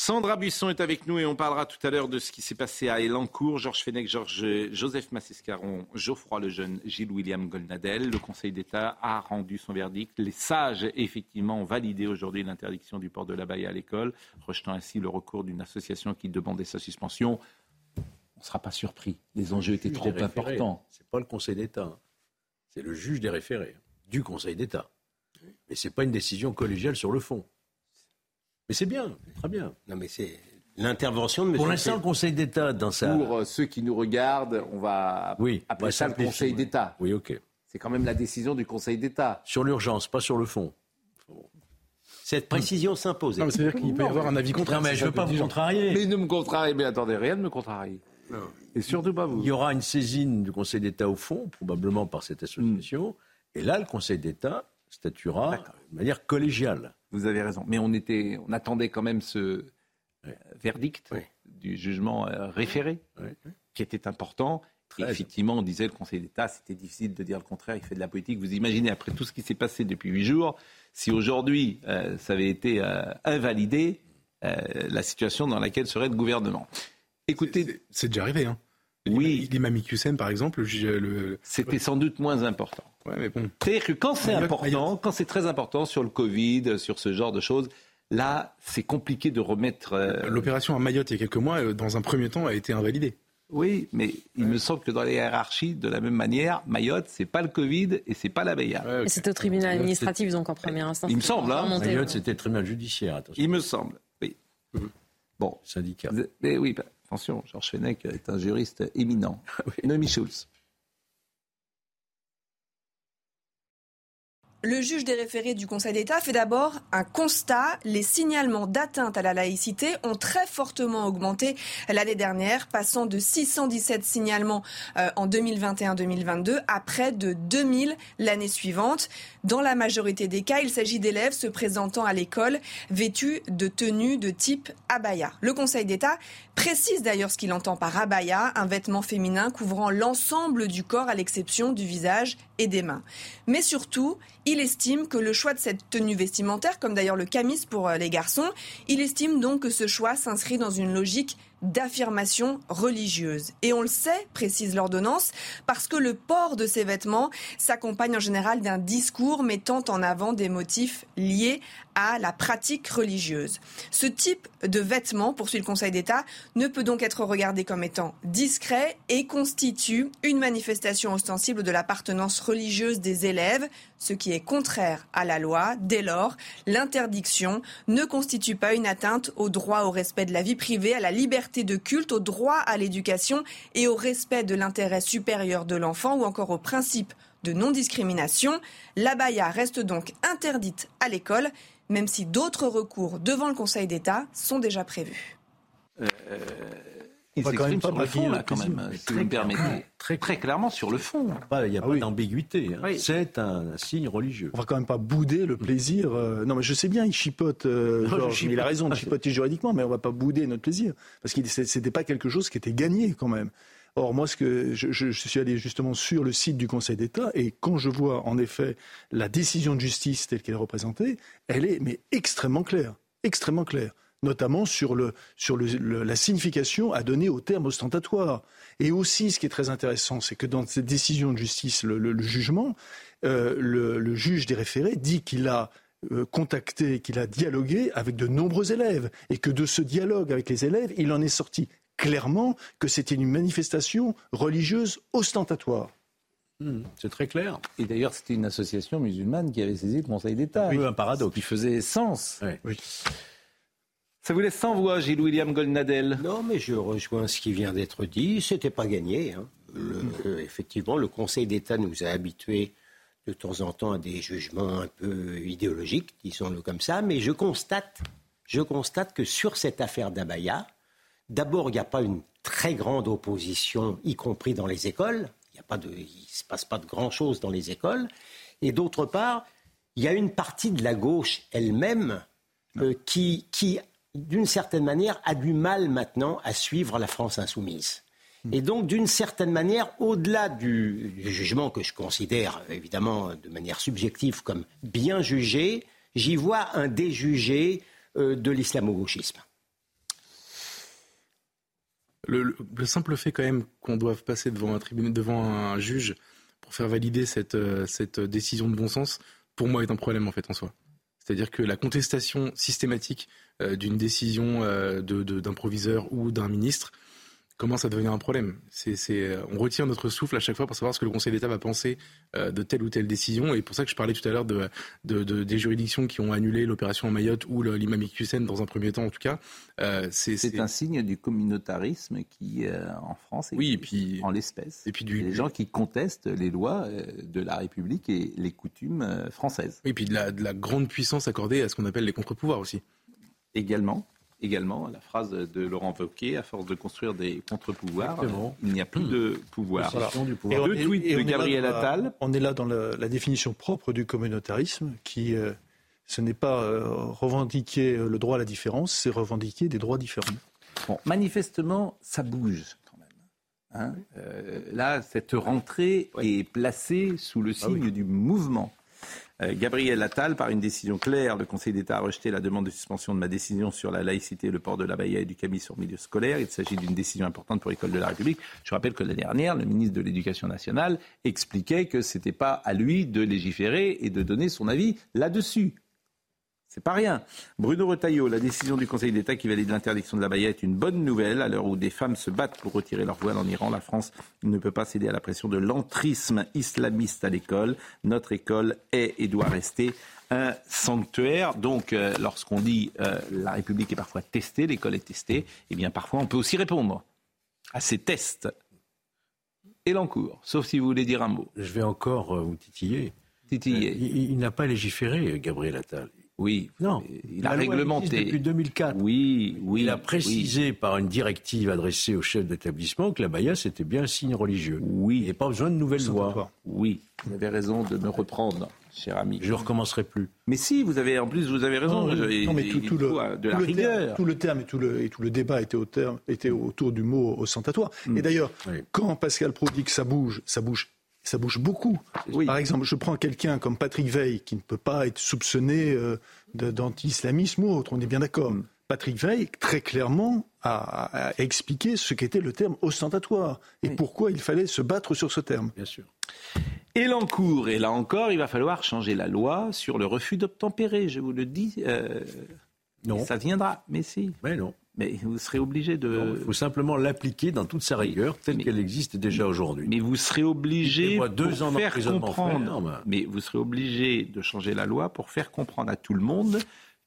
Sandra Buisson est avec nous et on parlera tout à l'heure de ce qui s'est passé à Elancourt. Georges Fenech, Georges, Joseph Massescaron, Geoffroy Lejeune, Gilles William Golnadel. Le Conseil d'État a rendu son verdict. Les sages, effectivement, ont validé aujourd'hui l'interdiction du port de la baille à l'école, rejetant ainsi le recours d'une association qui demandait sa suspension. On ne sera pas surpris. Les enjeux étaient trop importants. Ce n'est pas le Conseil d'État. Hein. C'est le juge des référés du Conseil d'État. Mais ce n'est pas une décision collégiale sur le fond. Mais c'est bien, très bien. Non, mais c'est l'intervention de M. Pour l'instant, le Conseil d'État, dans sa. Pour euh, ceux qui nous regardent, on va oui, appeler ça le Conseil d'État. Oui, ok. C'est quand même la décision du Conseil d'État. Sur l'urgence, pas sur le fond. Cette précision s'impose. C'est-à-dire qu'il peut y avoir un avis contraire. mais je ne veux pas vous contrarier. Mais ne me contrariez, mais attendez, rien ne me contrarie. Et surtout pas vous. Il y aura une saisine du Conseil d'État au fond, probablement par cette association. Et là, le Conseil d'État statuera de manière collégiale. Vous avez raison. Mais on, était, on attendait quand même ce euh, verdict du jugement euh, référé, qui était important. Et effectivement, on disait le Conseil d'État, c'était difficile de dire le contraire, il fait de la politique. Vous imaginez, après tout ce qui s'est passé depuis huit jours, si aujourd'hui euh, ça avait été invalidé, la situation dans laquelle serait le gouvernement. Écoutez. C'est déjà arrivé, hein. Oui. L'imam Hussein, par exemple, le... C'était sans doute moins important. C'est-à-dire que quand c'est important, quand c'est très important sur le Covid, sur ce genre de choses, là, c'est compliqué de remettre. Euh, L'opération à Mayotte, il y a quelques mois, euh, dans un premier temps, a été invalidée. Oui, mais il me semble que dans les hiérarchies, de la même manière, Mayotte, c'est pas le Covid et c'est pas la BIA. C'est au tribunal administratif, donc en première instance. Il me semble, hein. Mayotte, c'était le tribunal judiciaire, attention. Il me semble, oui. Mhm. Bon. Syndicat. Mais oui, bah, attention, Georges Fenech est un juriste éminent. oui. Noémie Schulz. Le juge des référés du Conseil d'État fait d'abord un constat. Les signalements d'atteinte à la laïcité ont très fortement augmenté l'année dernière, passant de 617 signalements euh, en 2021-2022 à près de 2000 l'année suivante. Dans la majorité des cas, il s'agit d'élèves se présentant à l'école vêtus de tenues de type abaya. Le Conseil d'État précise d'ailleurs ce qu'il entend par abaya, un vêtement féminin couvrant l'ensemble du corps à l'exception du visage et des mains. Mais surtout, il estime que le choix de cette tenue vestimentaire, comme d'ailleurs le camis pour euh, les garçons, il estime donc que ce choix s'inscrit dans une logique d'affirmation religieuse. Et on le sait, précise l'ordonnance, parce que le port de ces vêtements s'accompagne en général d'un discours mettant en avant des motifs liés à la pratique religieuse. Ce type de vêtements, poursuit le Conseil d'État, ne peut donc être regardé comme étant discret et constitue une manifestation ostensible de l'appartenance religieuse des élèves, ce qui est contraire à la loi. Dès lors, l'interdiction ne constitue pas une atteinte au droit au respect de la vie privée, à la liberté de culte, au droit à l'éducation et au respect de l'intérêt supérieur de l'enfant ou encore au principe de non-discrimination. La baya reste donc interdite à l'école même si d'autres recours devant le Conseil d'État sont déjà prévus. Euh, il s'exprime sur le fond, là, quand même, si vous me permettez. Très, très clairement sur le fond. Il n'y a pas ah d'ambiguïté. Hein. C'est un, signe religieux. On va quand même pas bouder le plaisir. Euh, non, mais je sais bien, il chipote. Euh, il a raison de chipoter juridiquement, mais on va pas bouder notre plaisir. Parce que ce n'était pas quelque chose qui était gagné, quand même. Or, moi, je, suis allé justement sur le site du Conseil d'État et quand je vois en effet la décision de justice telle qu'elle est représentée, elle est mais extrêmement claire, extrêmement claire notamment sur, la signification à donner au terme ostentatoire. Et aussi, ce qui est très intéressant, c'est que dans cette décision de justice, le, jugement, euh, le, juge des référés dit qu'il a euh, contacté, qu'il a dialogué avec de nombreux élèves, et que de ce dialogue avec les élèves, il en est sorti clairement que c'était une manifestation religieuse ostentatoire. Hmm, c'est très clair. Et d'ailleurs, c'était une association musulmane qui avait saisi le Conseil d'État. Oui, un paradoxe. Qui faisait sens. Ça vous laisse sans voix, Gilles William Goldnadel Non, mais je rejoins ce qui vient d'être dit. C'était pas gagné. Hein. effectivement, le Conseil d'État nous a habitués de temps en temps à des jugements un peu idéologiques, disons-le comme ça, mais je constate, je constate que sur cette affaire d'Abaya, d'abord, il n'y a pas une très grande opposition, y compris dans les écoles. Il ne se passe pas de grand-chose dans les écoles. Et d'autre part, il y a une partie de la gauche elle-même euh, qui, qui, d'une certaine manière, a du mal maintenant à suivre la France insoumise. Hmm. Et donc, d'une certaine manière, au-delà du, jugement que je considère évidemment de manière subjective comme bien jugé, j'y vois un déjugé euh, de l'islamo-gauchisme. Le, simple fait quand même qu'on doive passer devant un tribunal, devant un juge pour faire valider cette, euh, cette décision de bon sens, pour moi, est un problème en fait en soi. C'est-à-dire que la contestation systématique euh, d'une décision d'un proviseur ou d'un ministre commence à devenir un problème. Euh, on retient notre souffle à chaque fois pour savoir ce que le Conseil d'État va penser euh, de telle ou telle décision. Et pour ça que je parlais tout à l'heure de, des juridictions qui ont annulé l'opération en Mayotte ou l'imam Hussein dans un premier temps en tout cas. Euh, c'est, un signe du communautarisme qui, en France, est oui, et puis, en l'espèce. Et puis du... Les gens qui contestent les lois de la République et les coutumes françaises. Et puis de la, de la grande puissance accordée à ce qu'on appelle les contre-pouvoirs aussi. Également également la phrase de Laurent Wauquiez, à force de construire des contre-pouvoirs, il n'y a plus de pouvoir. Deux tweets de Gabriel Attal. On est là dans la, définition propre du communautarisme, qui euh, ce n'est pas euh, revendiquer le droit à la différence, c'est revendiquer des droits différents. Bon, manifestement, ça bouge quand même. Hein. Euh, là, cette rentrée est placée sous le ah signe du mouvement. Euh, Gabriel Attal, par une décision claire, le Conseil d'État a rejeté la demande de suspension de ma décision sur la laïcité et le port de la baïa et du camis sur milieu scolaire. Il s'agit d'une décision importante pour l'école de la République. Je rappelle que l'année dernière, le ministre de l'Éducation nationale expliquait que ce n'était pas à lui de légiférer et de donner son avis là-dessus. C'est pas rien. Bruno Retailleau, la décision du Conseil d'État qui valide l'interdiction de la baïa est une bonne nouvelle. À l'heure où des femmes se battent pour retirer leur voile en Iran, la France ne peut pas céder à la pression de l'entrisme islamiste à l'école. Notre école est et doit rester un sanctuaire. Donc, euh, lorsqu'on dit euh, la République est parfois testée, l'école est testée, eh bien, parfois, on peut aussi répondre à ces tests. Et l'encours, sauf si vous voulez dire un mot. Je vais encore euh, vous titiller. Titiller. il n'a pas légiféré, Gabriel Attal. Oui, non. Il a réglementé. Depuis 2004. Oui, oui. Il a précisé par une directive adressée au chef d'établissement que la baya c'était bien un signe religieux. Oui. Et pas besoin de nouvelles lois. Oui. Vous avez raison de me reprendre, cher ami. Je ne recommencerai plus. Mais si, vous avez, en plus, vous avez raison. Non, mais tout, le, de la rigueur. tout le terme et tout le, et tout le débat était, au terme, était autour du mot ostentatoire. Mm. Et d'ailleurs, quand Pascal Pro dit que ça bouge, ça bouge ça bouge beaucoup. Par exemple, je prends quelqu'un comme Patrick Veil, qui ne peut pas être soupçonné euh, d'anti-islamisme ou autre, on est bien d'accord. Mm. Patrick Veil, très clairement, a, expliqué ce qu'était le terme ostentatoire et pourquoi il fallait se battre sur ce terme. Bien sûr. Et l'encours, et là encore, il va falloir changer la loi sur le refus d'obtempérer, je vous le dis. Euh, non. Ça viendra, mais si. Mais non. Mais vous serez obligé de. Il faut simplement l'appliquer dans toute sa rigueur, telle qu'elle existe déjà aujourd'hui. Mais vous serez obligé de faire comprendre. mais vous serez obligé de changer la loi pour faire comprendre à tout le monde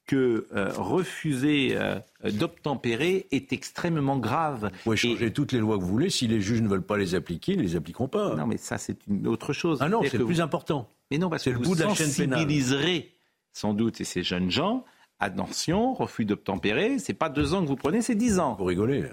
que euh, refuser euh, d'obtempérer est extrêmement grave. Vous pouvez changer toutes les lois que vous voulez. Si les juges ne veulent pas les appliquer, ils ne les appliqueront pas. Non, mais ça, c'est une autre chose. Ah non, c'est plus important. Mais non, parce que le vous bout de la chaîne sensibiliserez sans doute et ces jeunes gens attention, refus d'obtempérer, c'est pas deux ans que vous prenez, c'est dix ans. Vous rigolez.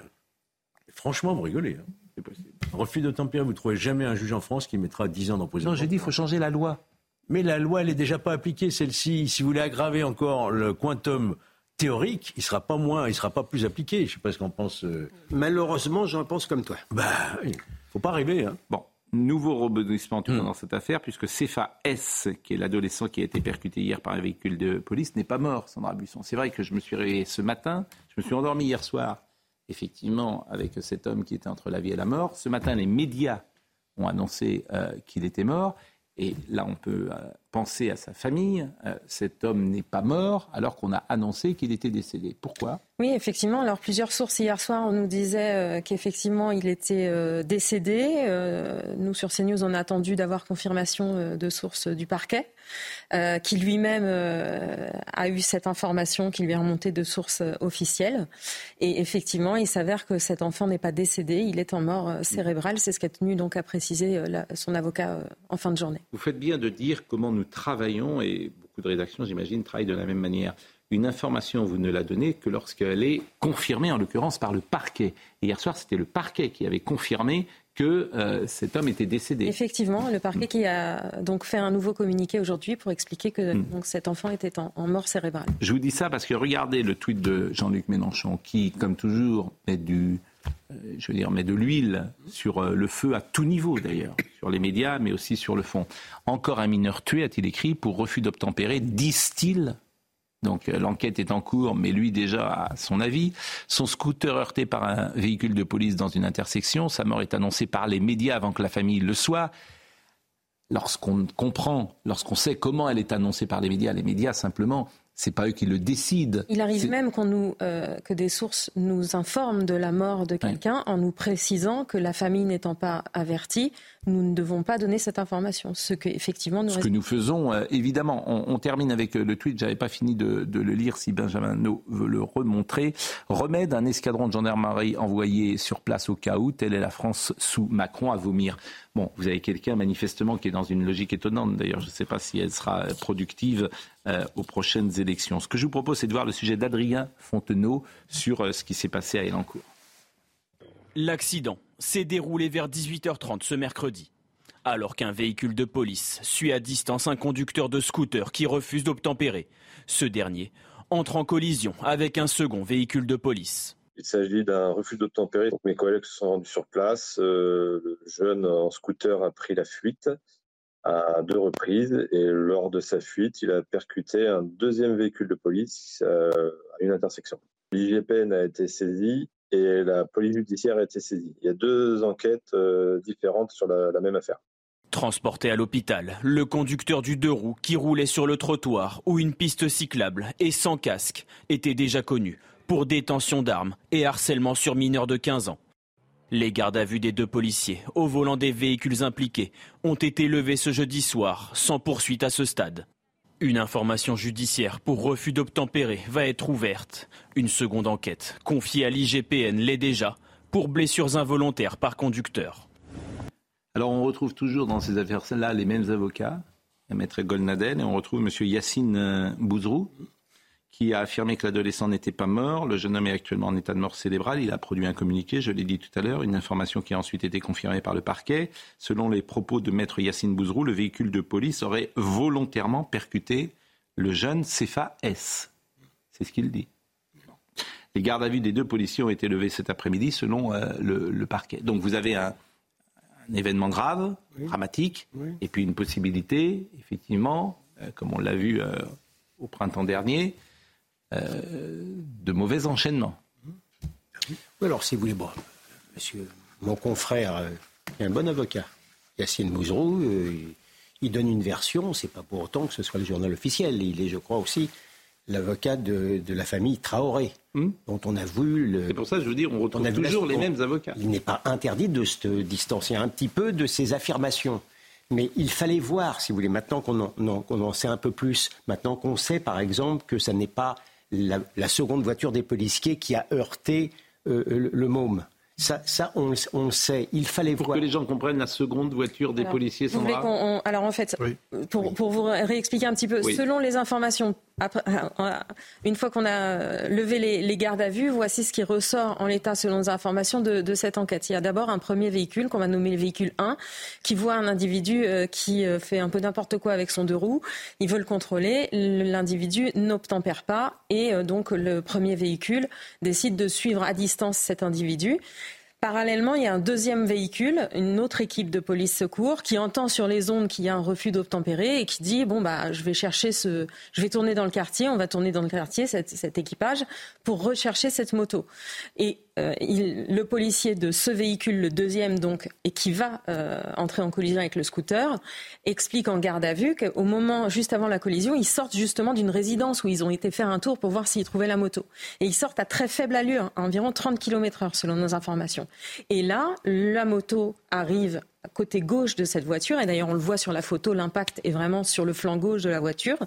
Franchement, vous rigolez. Hein. C'est possible. Refus d'obtempérer, vous ne trouvez jamais un juge en France qui mettra dix ans d'emprisonnement. Non, j'ai dit il faut changer la loi. Mais la loi, elle n'est déjà pas appliquée, celle-ci. Si vous voulez aggraver encore le quantum théorique, il ne sera pas moins, il sera pas plus appliqué. Je ne sais pas ce qu'on pense. Euh. Malheureusement, j'en pense comme toi. Bah, il faut pas rêver. Hein. Bon, Nouveau rebondissement hmm. dans cette affaire, puisque Cefa S, qui est l'adolescent qui a été percuté hier par un véhicule de police, n'est pas mort, Sandra Buisson. C'est vrai que je me suis réveillé ce matin, je me suis endormi hier soir, effectivement, avec cet homme qui était entre la vie et la mort. Ce matin, les médias ont annoncé euh, qu'il était mort. Et là, on peut euh, penser à sa famille. Euh, cet homme n'est pas mort alors qu'on a annoncé qu'il était décédé. Pourquoi? Oui, effectivement. Alors plusieurs sources hier soir on nous disait euh, qu'effectivement il était euh, décédé. Euh, nous sur CNews on a attendu d'avoir confirmation de sources du parquet, qui lui-même a eu cette information qui lui est remontée de sources officielles. Et effectivement, il s'avère que cet enfant n'est pas décédé, il est en mort cérébrale. C'est ce qu'a tenu donc à préciser son avocat en fin de journée. Vous faites bien de dire comment nous travaillons et beaucoup de rédactions, j'imagine, travaillent de la même manière une information, vous ne la donnez que lorsqu'elle est confirmée, en l'occurrence par le parquet. hier soir, c'était le parquet qui avait confirmé que euh, cet homme était décédé. Effectivement, le parquet qui a donc fait un nouveau communiqué aujourd'hui pour expliquer que hmm. donc, cet enfant était en, mort cérébrale. Je vous dis ça parce que regardez le tweet de Jean-Luc Mélenchon qui, comme toujours, met du, euh, je veux dire, met de l'huile sur euh, le feu à tout niveau d'ailleurs, sur les médias, mais aussi sur le fond. Encore un mineur tué, a-t-il écrit, pour refus d'obtempérer, disent-ils donc euh, l'enquête est en cours, mais lui déjà a son avis. Son scooter heurté par un véhicule de police dans une intersection. Sa mort est annoncée par les médias avant que la famille le soit. Lorsqu'on comprend, lorsqu'on sait comment elle est annoncée par les médias, les médias simplement c'est pas eux qui le décident. Il arrive même qu'on nous, euh, que des sources nous informent de la mort de quelqu'un en nous précisant que la famille n'étant pas avertie, nous ne devons pas donner cette information. Ce que effectivement nous. Ce que nous faisons, euh, évidemment. On, termine avec euh, le tweet. J'avais pas fini de, le lire. Si Benjamin No veut le remontrer. Remède un escadron de gendarmerie envoyé sur place au cas où. Telle est la France sous Macron à vomir. Bon, vous avez quelqu'un manifestement qui est dans une logique étonnante. D'ailleurs, je ne sais pas si elle sera productive euh, aux prochaines élections. Ce que je vous propose, c'est de voir le sujet d'Adrien Fontenot sur euh, ce qui s'est passé à Elancourt. L'accident s'est déroulé vers 18h30 ce mercredi. Alors qu'un véhicule de police suit à distance un conducteur de scooter qui refuse d'obtempérer, ce dernier entre en collision avec un second véhicule de police. Il s'agit d'un refus d'obtempérer. Mes collègues se sont rendus sur place. Euh, le jeune en scooter a pris la fuite à deux reprises et lors de sa fuite, il a percuté un deuxième véhicule de police euh, à une intersection. L'IGPN a été saisi et la police judiciaire a été saisie. Il y a deux enquêtes euh, différentes sur la, même affaire. Transporté à l'hôpital, le conducteur du deux roues qui roulait sur le trottoir ou une piste cyclable et sans casque était déjà connu pour détention d'armes et harcèlement sur mineurs de 15 ans. Les gardes à vue des deux policiers au volant des véhicules impliqués ont été levés ce jeudi soir, sans poursuite à ce stade. Une information judiciaire pour refus d'obtempérer va être ouverte. Une seconde enquête, confiée à l'IGPN, l'est déjà, pour blessures involontaires par conducteur. Alors on retrouve toujours dans ces affaires-là les mêmes avocats, Maître Golnadel, et on retrouve M. Yacine euh, Bouzrou, qui a affirmé que l'adolescent n'était pas mort. Le jeune homme est actuellement en état de mort cérébrale. Il a produit un communiqué, je l'ai dit tout à l'heure, une information qui a ensuite été confirmée par le parquet. Selon les propos de maître Yacine Bouzrou, le véhicule de police aurait volontairement percuté le jeune Cefa S. C'est ce qu'il dit. Les gardes à vue des deux policiers ont été levés cet après-midi selon euh, le, parquet. Donc vous avez un, événement grave, dramatique, et puis une possibilité, effectivement, euh, comme on l'a vu euh, au printemps dernier, de mauvais enchaînements. Oui, alors si vous voulez, bon, monsieur, mon confrère euh, est un bon avocat, Yacine Mouzrou, euh, il donne une version, c'est pas pour autant que ce soit le journal officiel, il est, je crois aussi, l'avocat de, la famille Traoré, hmm. dont on a vu le. C'est pour ça que je veux dire, on retrouve toujours les mêmes avocats. Il n'est pas interdit de se distancer un petit peu de ces affirmations. Mais il fallait voir, si vous voulez, maintenant qu'on en, en, sait un peu plus, maintenant qu'on sait, par exemple, que ça n'est pas la, seconde voiture des policiers qui a heurté euh, le, môme. Ça, ça on, le sait. Il fallait pour voir. que les gens comprennent la seconde voiture des policiers. Vous alors en fait, pour, pour, vous réexpliquer un petit peu, selon les informations euh, une fois qu'on a levé les, gardes à vue, voici ce qui ressort en l'état selon les informations de, cette enquête. Il y a d'abord un premier véhicule qu'on va nommer le véhicule 1 qui voit un individu euh, qui euh, fait un peu n'importe quoi avec son deux roues. Il veut le contrôler. L'individu n'obtempère pas et donc le premier véhicule décide de suivre à distance cet individu. Parallèlement, il y a un deuxième véhicule, une autre équipe de police secours qui entend sur les ondes qu'il y a un refus d'obtempérer et qui dit bon bah je vais chercher ce, je vais tourner dans le quartier, on va tourner dans le quartier cet, équipage pour rechercher cette moto. Euh, le policier de ce véhicule, le deuxième donc, et qui va euh, entrer en collision avec le scooter, explique en garde à vue qu'au moment, juste avant la collision, ils sortent justement d'une résidence où ils ont été faire un tour pour voir s'ils trouvaient la moto. Et ils sortent à très faible allure, à environ 30 km heure selon nos informations. Et là, la moto arrive côté gauche de cette voiture. Et d'ailleurs, on le voit sur la photo, l'impact est vraiment sur le flanc gauche de la voiture.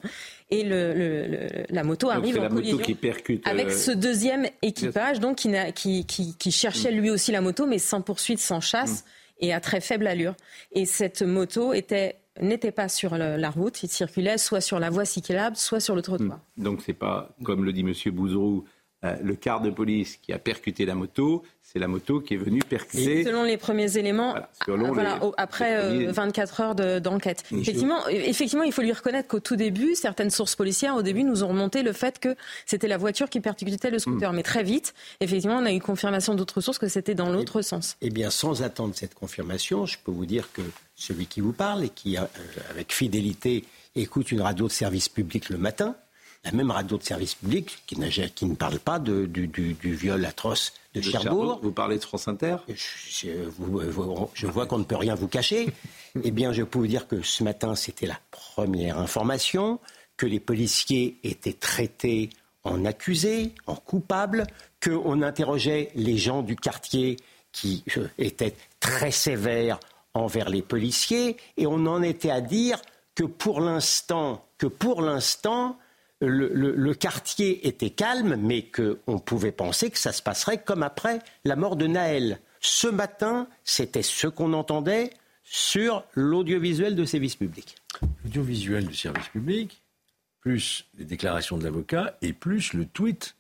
Et le, la moto arrive en collision avec euh, ce deuxième équipage, donc qui, qui, qui, cherchait lui aussi la moto, mais sans poursuite, sans chasse. Mm. Et à très faible allure. Et cette moto était n'était pas sur la route, il circulait soit sur la voie cyclable, soit sur le trottoir. Mm. Donc c'est pas, comme le dit M. Bouzrou, euh, le quart de police qui a percuté la moto, c'est la moto qui est venue percuter. Selon les premiers éléments, après 24 euh, heures d'enquête. effectivement, effectivement, il faut lui reconnaître qu'au tout début, certaines sources policières, au début, nous ont remonté le fait que c'était la voiture qui percutait le scooter. Mm. Mais très vite, effectivement, on a eu confirmation d'autres sources que c'était dans l'autre sens. Eh bien, sans attendre cette confirmation, je peux vous dire que celui qui vous parle et qui, euh, avec fidélité, écoute une radio de service public le matin, la même radio de service public qui, qui ne parle pas de, du, du, viol atroce de, Cherbourg. Vous parlez de France Inter? Je, je, vois qu'on ne peut rien vous cacher. eh bien, je peux vous dire que ce matin, c'était la première information, que les policiers étaient traités en accusés, en coupables, qu'on interrogeait les gens du quartier qui euh, étaient très sévères envers les policiers, et on en était à dire que pour l'instant, que pour l'instant, le, quartier était calme, mais qu'on pouvait penser que ça se passerait comme après la mort de Naël. Ce matin, c'était ce qu'on entendait sur l'audiovisuel de service public. L'audiovisuel du service public, plus les déclarations de l'avocat et plus le tweet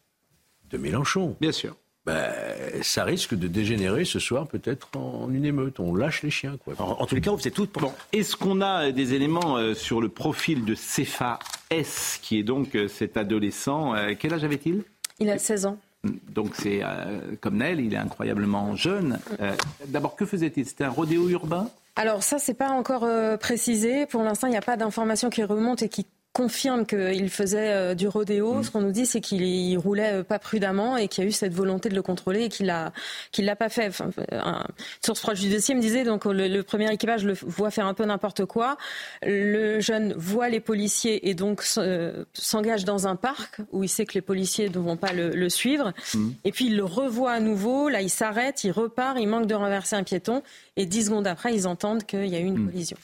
de Mélenchon. Bien sûr. Ben, ça risque de dégénérer ce soir peut-être en une émeute. On lâche les chiens. Quoi. En, tous les cas, on tout pour... Est-ce qu'on a euh, des éléments euh, sur le profil de Cefa S, qui est donc euh, cet adolescent Quel âge avait-il? Il a 16 ans. Donc c'est comme Nel, il est incroyablement jeune. D'abord, que faisait-il? C'était un rodéo urbain? Alors ça, c'est pas encore précisé. Pour l'instant, il n'y a pas d'informations qui remontent et qui confirme qu'il faisait euh, du rodéo. Mm. Ce qu'on nous dit, c'est qu'il roulait euh, pas prudemment et qu'il y a eu cette volonté de le contrôler et qu'il l'a qu'il l'a pas fait. Enfin, une source proche du dossier me disait donc le, premier équipage le voit faire un peu n'importe quoi. Le jeune voit les policiers et donc euh, s'engage dans un parc où il sait que les policiers ne vont pas le, suivre. Mm. Et puis il le revoit à nouveau. Là, il s'arrête, il repart, il manque de renverser un piéton et dix secondes après, ils entendent qu'il y a eu une mm. collision.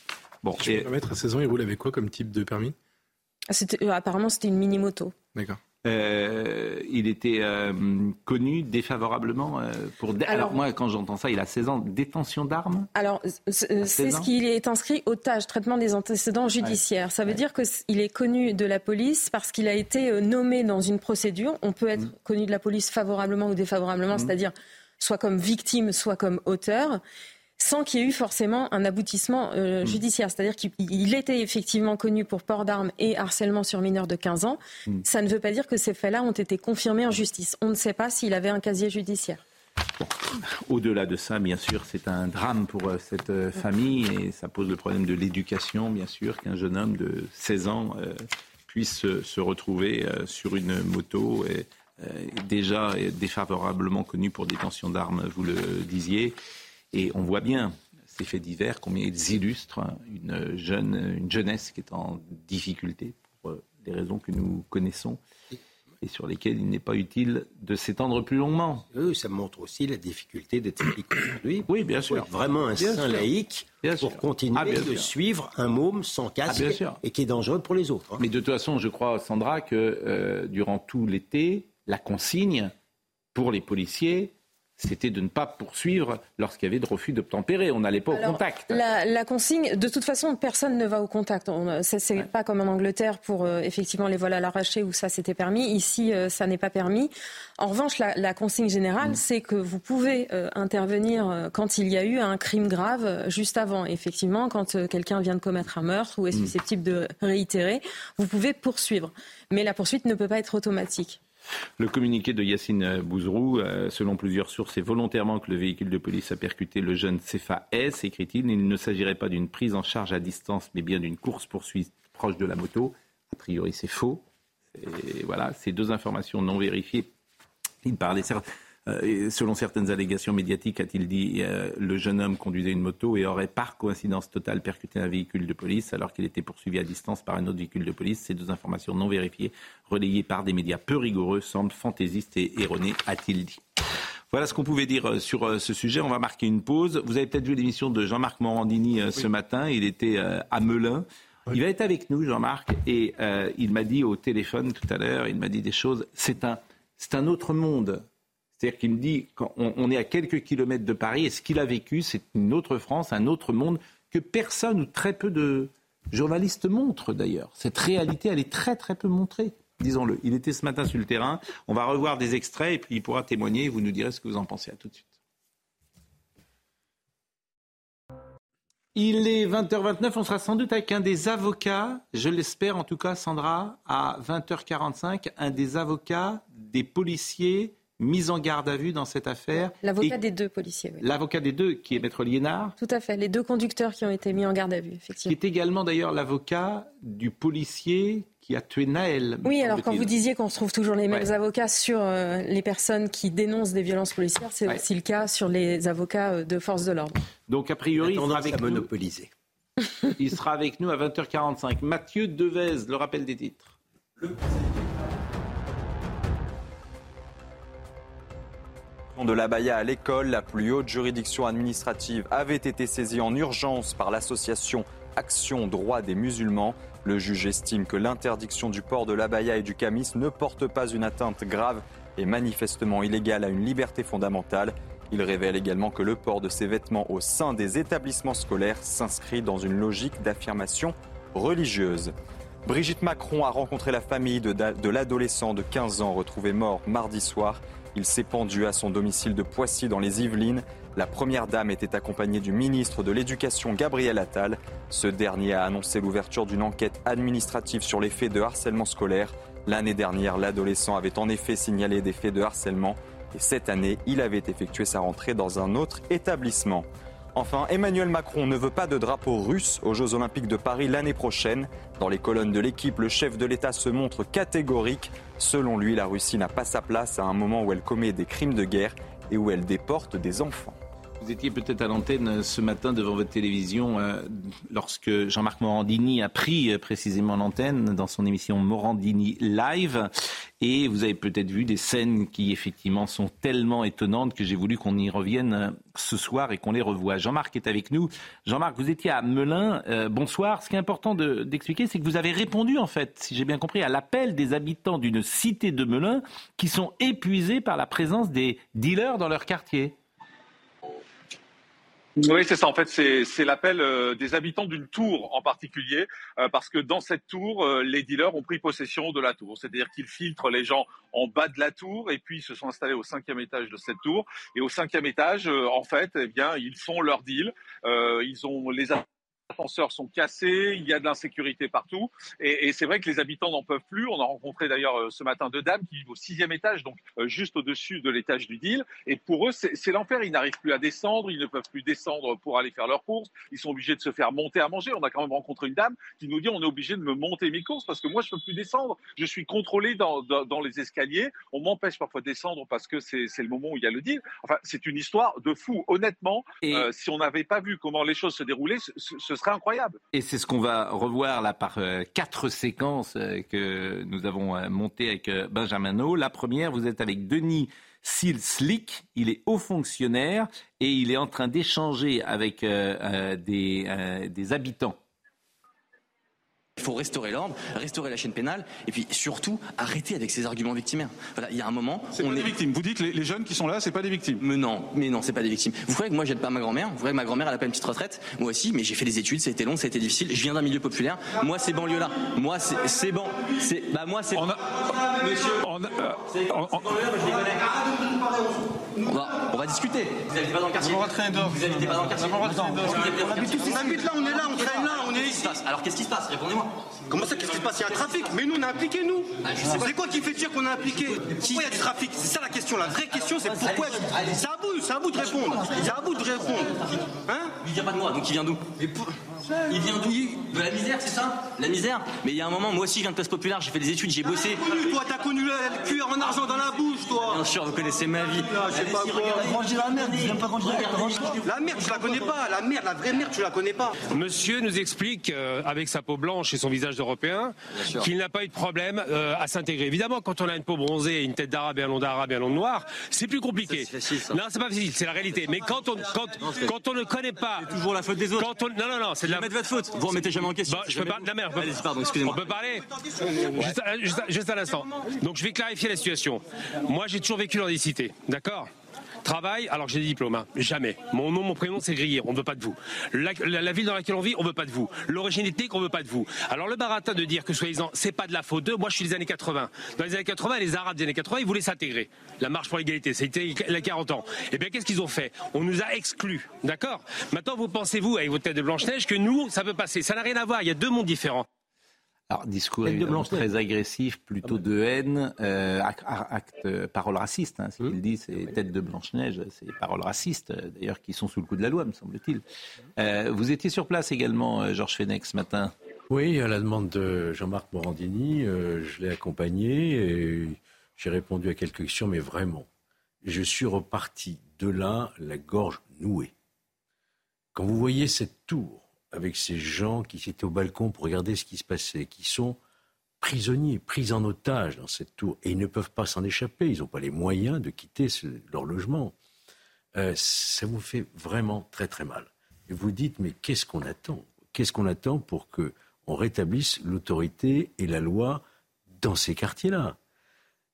Bon, je et... à 16 ans, il roule avec quoi comme type de permis? Euh, apparemment, c'était une mini-moto. D'accord. Euh, il était euh, connu défavorablement pour. Alors, moi, quand j'entends ça, il a 16 ans. Détention d'armes? Alors, c'est ce qu'il est inscrit au TAGE, traitement des antécédents judiciaires. Ça veut dire qu'il est connu de la police parce qu'il a été nommé dans une procédure. On peut être mm. connu de la police favorablement ou défavorablement, mm. c'est-à-dire soit comme victime, soit comme auteur sans qu'il y ait eu forcément un aboutissement euh, hmm. judiciaire. C'est-à-dire qu'il était effectivement connu pour port d'armes et harcèlement sur mineurs de 15 ans. Hmm. Ça ne veut pas dire que ces faits-là ont été confirmés en justice. On ne sait pas s'il avait un casier judiciaire. Au-delà de ça, bien sûr, c'est un drame pour euh, cette euh, famille et ça pose le problème de l'éducation, bien sûr, qu'un jeune homme de 16 ans puisse se retrouver sur une moto et, déjà défavorablement connu pour détention d'armes, vous le disiez. Et on voit bien ces faits divers, combien ils illustrent une, jeune, une jeunesse qui est en difficulté pour les raisons que nous connaissons et sur lesquelles il n'est pas utile de s'étendre plus longuement. Oui, ça montre aussi la difficulté d'être laïque aujourd'hui. Oui, bien sûr. Vraiment un saint laïque pour continuer ah, de suivre un môme sans casque ah, et qui est dangereux pour les autres. Hein. Mais de toute façon, je crois, Sandra, que euh, durant tout l'été, la consigne pour les policiers, c'était de ne pas poursuivre lorsqu'il y avait de refus d'obtempérer. On n'allait pas au contact. La, consigne, de toute façon, personne ne va au contact. Ce n'est pas comme en Angleterre pour euh, effectivement les vols à l'arraché où ça s'était permis. Ici, euh, ça n'est pas permis. En revanche, la, consigne générale, mm. c'est que vous pouvez euh, intervenir quand il y a eu un crime grave juste avant. Effectivement, quand quelqu'un vient de commettre un meurtre ou est mm. susceptible de réitérer, vous pouvez poursuivre. Mais la poursuite ne peut pas être automatique. Le communiqué de Yacine Bouzrou, euh, selon plusieurs sources, c'est volontairement que le véhicule de police a percuté le jeune Cefa S, écrit-il. Il ne s'agirait pas d'une prise en charge à distance, mais bien d'une course-poursuite proche de la moto. A priori, c'est faux. Voilà, ces deux informations non vérifiées. Il parlait certes euh, selon certaines allégations médiatiques, a-t-il dit, euh, le jeune homme conduisait une moto et aurait par coïncidence totale percuté un véhicule de police alors qu'il était poursuivi à distance par un autre véhicule de police. Ces deux informations non vérifiées, relayées par des médias peu rigoureux, semblent fantaisistes et erronées, a-t-il dit. Voilà ce qu'on pouvait dire euh, sur ce sujet. On va marquer une pause. Vous avez peut-être vu l'émission de Jean-Marc Morandini ce matin. Il était à Melun. Il va être avec nous, Jean-Marc, et il m'a dit au téléphone tout à l'heure, il m'a dit des choses. C'est un, c'est un autre monde. C'est-à-dire qu'il me dit, quand on, est à quelques kilomètres de Paris, et ce qu'il a vécu, c'est une autre France, un autre monde que personne ou très peu de journalistes montrent d'ailleurs. Cette réalité, elle est très très peu montrée, disons-le. Il était ce matin sur le terrain. On va revoir des extraits et puis il pourra témoigner vous nous direz ce que vous en pensez. À tout de suite. Il est 20h29, on sera sans doute avec un des avocats, je l'espère en tout cas Sandra, à 20h45, un des avocats des policiers mis en garde à vue dans cette affaire. L'avocat des deux policiers, oui. L'avocat des deux, qui est Maître Liénard. Tout à fait, les deux conducteurs qui ont été mis en garde à vue, effectivement. Qui est également d'ailleurs l'avocat du policier qui a tué Naël. Oui, alors quand vous disiez qu'on se trouve toujours les mêmes avocats sur euh, les personnes qui dénoncent des violences policières, c'est aussi le cas sur les avocats euh, de force de l'ordre. Donc a priori, il sera avec monopoliser. il sera avec nous à 20h45. Mathieu Devez, le rappel des titres. Le de l'abaya à l'école, la plus haute juridiction administrative avait été saisie en urgence par l'association Action Droit des musulmans. Le juge estime que l'interdiction du port de l'abaya et du camis ne porte pas une atteinte grave et manifestement illégale à une liberté fondamentale. Il révèle également que le port de ces vêtements au sein des établissements scolaires s'inscrit dans une logique d'affirmation religieuse. Brigitte Macron a rencontré la famille de, l'adolescent de 15 ans retrouvé mort mardi soir. Il s'est pendu à son domicile de Poissy dans les Yvelines. La première dame était accompagnée du ministre de l'Éducation Gabriel Attal. Ce dernier a annoncé l'ouverture d'une enquête administrative sur les faits de harcèlement scolaire. L'année dernière, l'adolescent avait en effet signalé des faits de harcèlement et cette année, il avait effectué sa rentrée dans un autre établissement. Enfin, Emmanuel Macron ne veut pas de drapeau russe aux Jeux Olympiques de Paris l'année prochaine. Dans les colonnes de l'équipe, le chef de l'État se montre catégorique. Selon lui, la Russie n'a pas sa place à un moment où elle commet des crimes de guerre et où elle déporte des enfants. Vous étiez peut-être à l'antenne ce matin devant votre télévision euh, lorsque Jean-Marc Morandini a pris euh, précisément l'antenne dans son émission Morandini Live. Et vous avez peut-être vu des scènes qui effectivement sont tellement étonnantes que j'ai voulu qu'on y revienne euh, ce soir et qu'on les revoie. Jean-Marc est avec nous. Jean-Marc, vous étiez à Melun. bonsoir. Ce qui est important d'expliquer, c'est que vous avez répondu en fait, si j'ai bien compris, à l'appel des habitants d'une cité de Melun qui sont épuisés par la présence des dealers dans leur quartier. Oui, c'est ça. En fait, c'est l'appel euh, des habitants d'une tour en particulier, euh, parce que dans cette tour, euh, les dealers ont pris possession de la tour. C'est-à-dire qu'ils filtrent les gens en bas de la tour et puis ils se sont installés au cinquième étage de cette tour. Et au cinquième étage, en fait, eh bien, ils font leur deal. ils ont les ascenseurs sont cassés, il y a de l'insécurité partout. Et, c'est vrai que les habitants n'en peuvent plus. On a rencontré d'ailleurs euh, ce matin deux dames qui vivent au sixième étage, donc euh, juste au-dessus de l'étage du deal. Et pour eux, c'est l'enfer. Ils n'arrivent plus à descendre, ils ne peuvent plus descendre pour aller faire leurs courses. Ils sont obligés de se faire monter à manger. On a quand même rencontré une dame qui nous dit on est obligé de me monter mes courses parce que moi, je peux plus descendre. Je suis contrôlé dans, dans, les escaliers. On m'empêche parfois de descendre parce que c'est le moment où il y a le deal. Enfin, c'est une histoire de fou. Honnêtement, euh, si on n'avait pas vu comment les choses se déroulaient, ce, ce serait incroyable. Et c'est ce qu'on va revoir là par euh, quatre séquences euh, que nous avons euh, montées avec Benjamin O. La première, vous êtes avec Denis Silslick, il est haut fonctionnaire et il est en train d'échanger avec des habitants il faut restaurer l'ordre, restaurer la chaîne pénale, et puis surtout arrêter avec ces arguments victimaires. Voilà, il y a un moment. C'est pas des victimes. Vous dites les, les jeunes qui sont là, c'est pas des victimes. Mais non, mais non, c'est pas des victimes. Vous croyez que moi j'aide pas ma grand-mère? Vous croyez que ma grand-mère elle a pas une petite retraite? Moi aussi, mais j'ai fait des études, ça a été long, ça a été difficile. Je viens d'un milieu populaire. Moi, ces banlieues là, moi c'est bon, c'est bah moi c'est. On a... Monsieur, on a... on, on... On va, on va discuter. Vous n'habitez pas dans le quartier? Vous n'habitez pas dans le quartier? On habite tous. On habite là, on est là, on traîne là, on est ici. Alors qu'est-ce qui se passe? Répondez-moi. Comment ça, qu'est-ce qui se passe? Il y a un trafic. Mais nous, on est impliqués, nous. Ah, c'est quoi qui fait dire qu'on est impliqués Pourquoi il y a du trafic? C'est ça la question. La vraie question, c'est pourquoi. C'est à bout, c'est à bout de répondre. C'est à bout de répondre. Hein? Il vient pas de moi, donc il vient d'où? Il vient d'où? De la misère, c'est ça? La misère? Mais il y a un moment, moi aussi, je viens de classe populaire, j'ai fait des études, j'ai bossé. Toi, t'as connu le cuir en argent dans la bouche, toi Bien sûr, vous connaissez ma vie. Ah, je sais pas quoi. la merde, pas la merde, tu la connais pas. La merde, la vraie merde, tu la connais pas. Monsieur nous explique, euh, avec sa peau blanche son visage d'Européen, qu'il n'a pas eu de problème euh, à s'intégrer. Évidemment, quand on a une peau bronzée une tête d'arabe et un nom d'arabe et un de noir, c'est plus compliqué. Non, c'est pas facile, c'est la réalité. Mais quand on, quand, quand on ne connaît pas. C'est toujours la faute des autres. Quand on, non, non, non, c'est de la. Mettre votre faute. Vous remettez jamais en question. Bon, je peux pas. La merde. Pardon, excusez-moi. On peut parler juste, juste, juste un instant. Donc je vais clarifier la situation. Moi, j'ai toujours vécu dans des cités, d'accord? Travail, alors j'ai des diplômes, hein. jamais. Mon nom, mon prénom, c'est grillé, on ne veut pas de vous. La, ville dans laquelle on vit, on ne veut pas de vous. L'origine ethnique, on ne veut pas de vous. Alors le baratin de dire que soi-disant, c'est pas de la faute d'eux, moi je suis des années 80. Dans les années 80, les Arabes des années 80, ils voulaient s'intégrer. La marche pour l'égalité, c'était il y a 40 ans. Eh bien, qu'est-ce qu'ils ont fait? On nous a exclus, d'accord? Maintenant, vous pensez-vous, avec votre tête de Blanche-Neige, que nous, ça peut passer Ça n'a rien à voir, il y a deux mondes différents. Alors, discours très agressif, plutôt de haine, euh, acte, euh, parole raciste. Hein, ce qu'il dit, c'est tête de Blanche-Neige, c'est paroles racistes, euh, d'ailleurs, qui sont sous le coup de la loi, me semble-t-il. Euh, vous étiez sur place également, euh, Georges Fenech, ce matin Oui, à la demande de Jean-Marc Morandini, je l'ai accompagné et j'ai répondu à quelques questions, mais vraiment, je suis reparti de là, la gorge nouée. Quand vous voyez cette tour, avec ces gens qui étaient au balcon pour regarder ce qui se passait, qui sont prisonniers, pris en otage dans cette tour, et ils ne peuvent pas s'en échapper, ils n'ont pas les moyens de quitter leur logement. Euh, ça vous fait vraiment très très mal. Et vous dites, mais qu'est-ce qu'on attend? Qu'est-ce qu'on attend pour que on rétablisse l'autorité et la loi dans ces quartiers-là?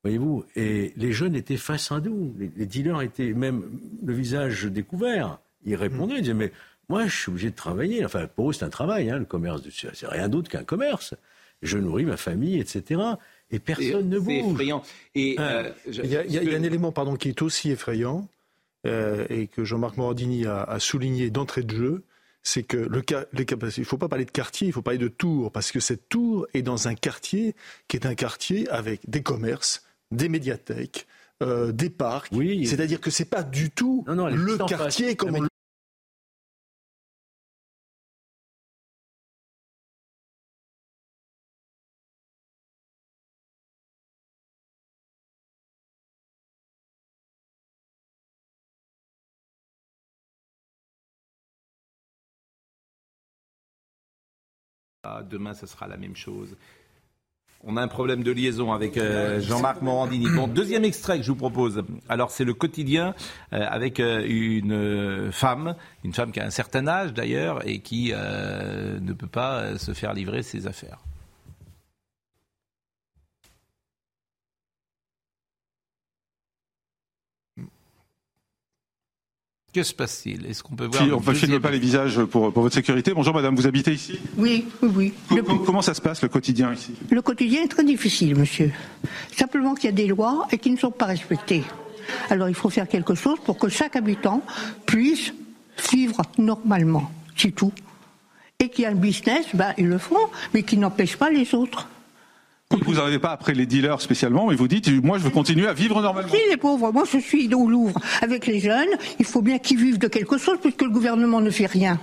Voyez-vous Et les jeunes étaient face à nous. Les, les, dealers étaient même le visage découvert. Ils répondaient, ils disaient, mais moi, je suis obligé de travailler. Enfin, pour eux, c'est un travail, hein, le commerce. C'est rien d'autre qu'un commerce. Je nourris ma famille, etc. Et personne ne bouge. C'est effrayant. Et euh, il, y a, un élément, pardon, qui est aussi effrayant euh, et que Jean-Marc Morandini a, souligné d'entrée de jeu. C'est que le, les, il ne faut pas parler de quartier, il faut parler de tour, parce que cette tour est dans un quartier qui est un quartier avec des commerces, des médiathèques, euh, des parcs. Oui, C'est-à-dire que c'est pas du tout le quartier comme on Demain, ce sera la même chose. On a un problème de liaison avec euh, Jean-Marc Morandini. Bon, deuxième extrait que je vous propose. Alors, c'est le quotidien euh, avec euh, une femme, une femme qui a un certain âge d'ailleurs et qui ne peut pas se faire livrer ses affaires. Que se passe-t-il? Est-ce qu'on peut voir si, On ne filmer pas les visages pour, pour, votre sécurité. Bonjour madame, vous habitez ici? Oui, oui, oui. Comment ça se passe le quotidien ici? Le quotidien est très difficile, monsieur. Simplement qu'il y a des lois et qui ne sont pas respectées. Alors il faut faire quelque chose pour que chaque habitant puisse vivre normalement, c'est tout. Et qu'il y a un business, ben, ils le font, mais qui n'empêche pas les autres. Vous n'arrivez pas après les dealers spécialement, mais vous dites, moi je veux continuer à vivre normalement. Si les pauvres, moi je suis au Louvre avec les jeunes, il faut bien qu'ils vivent de quelque chose puisque le gouvernement ne fait rien.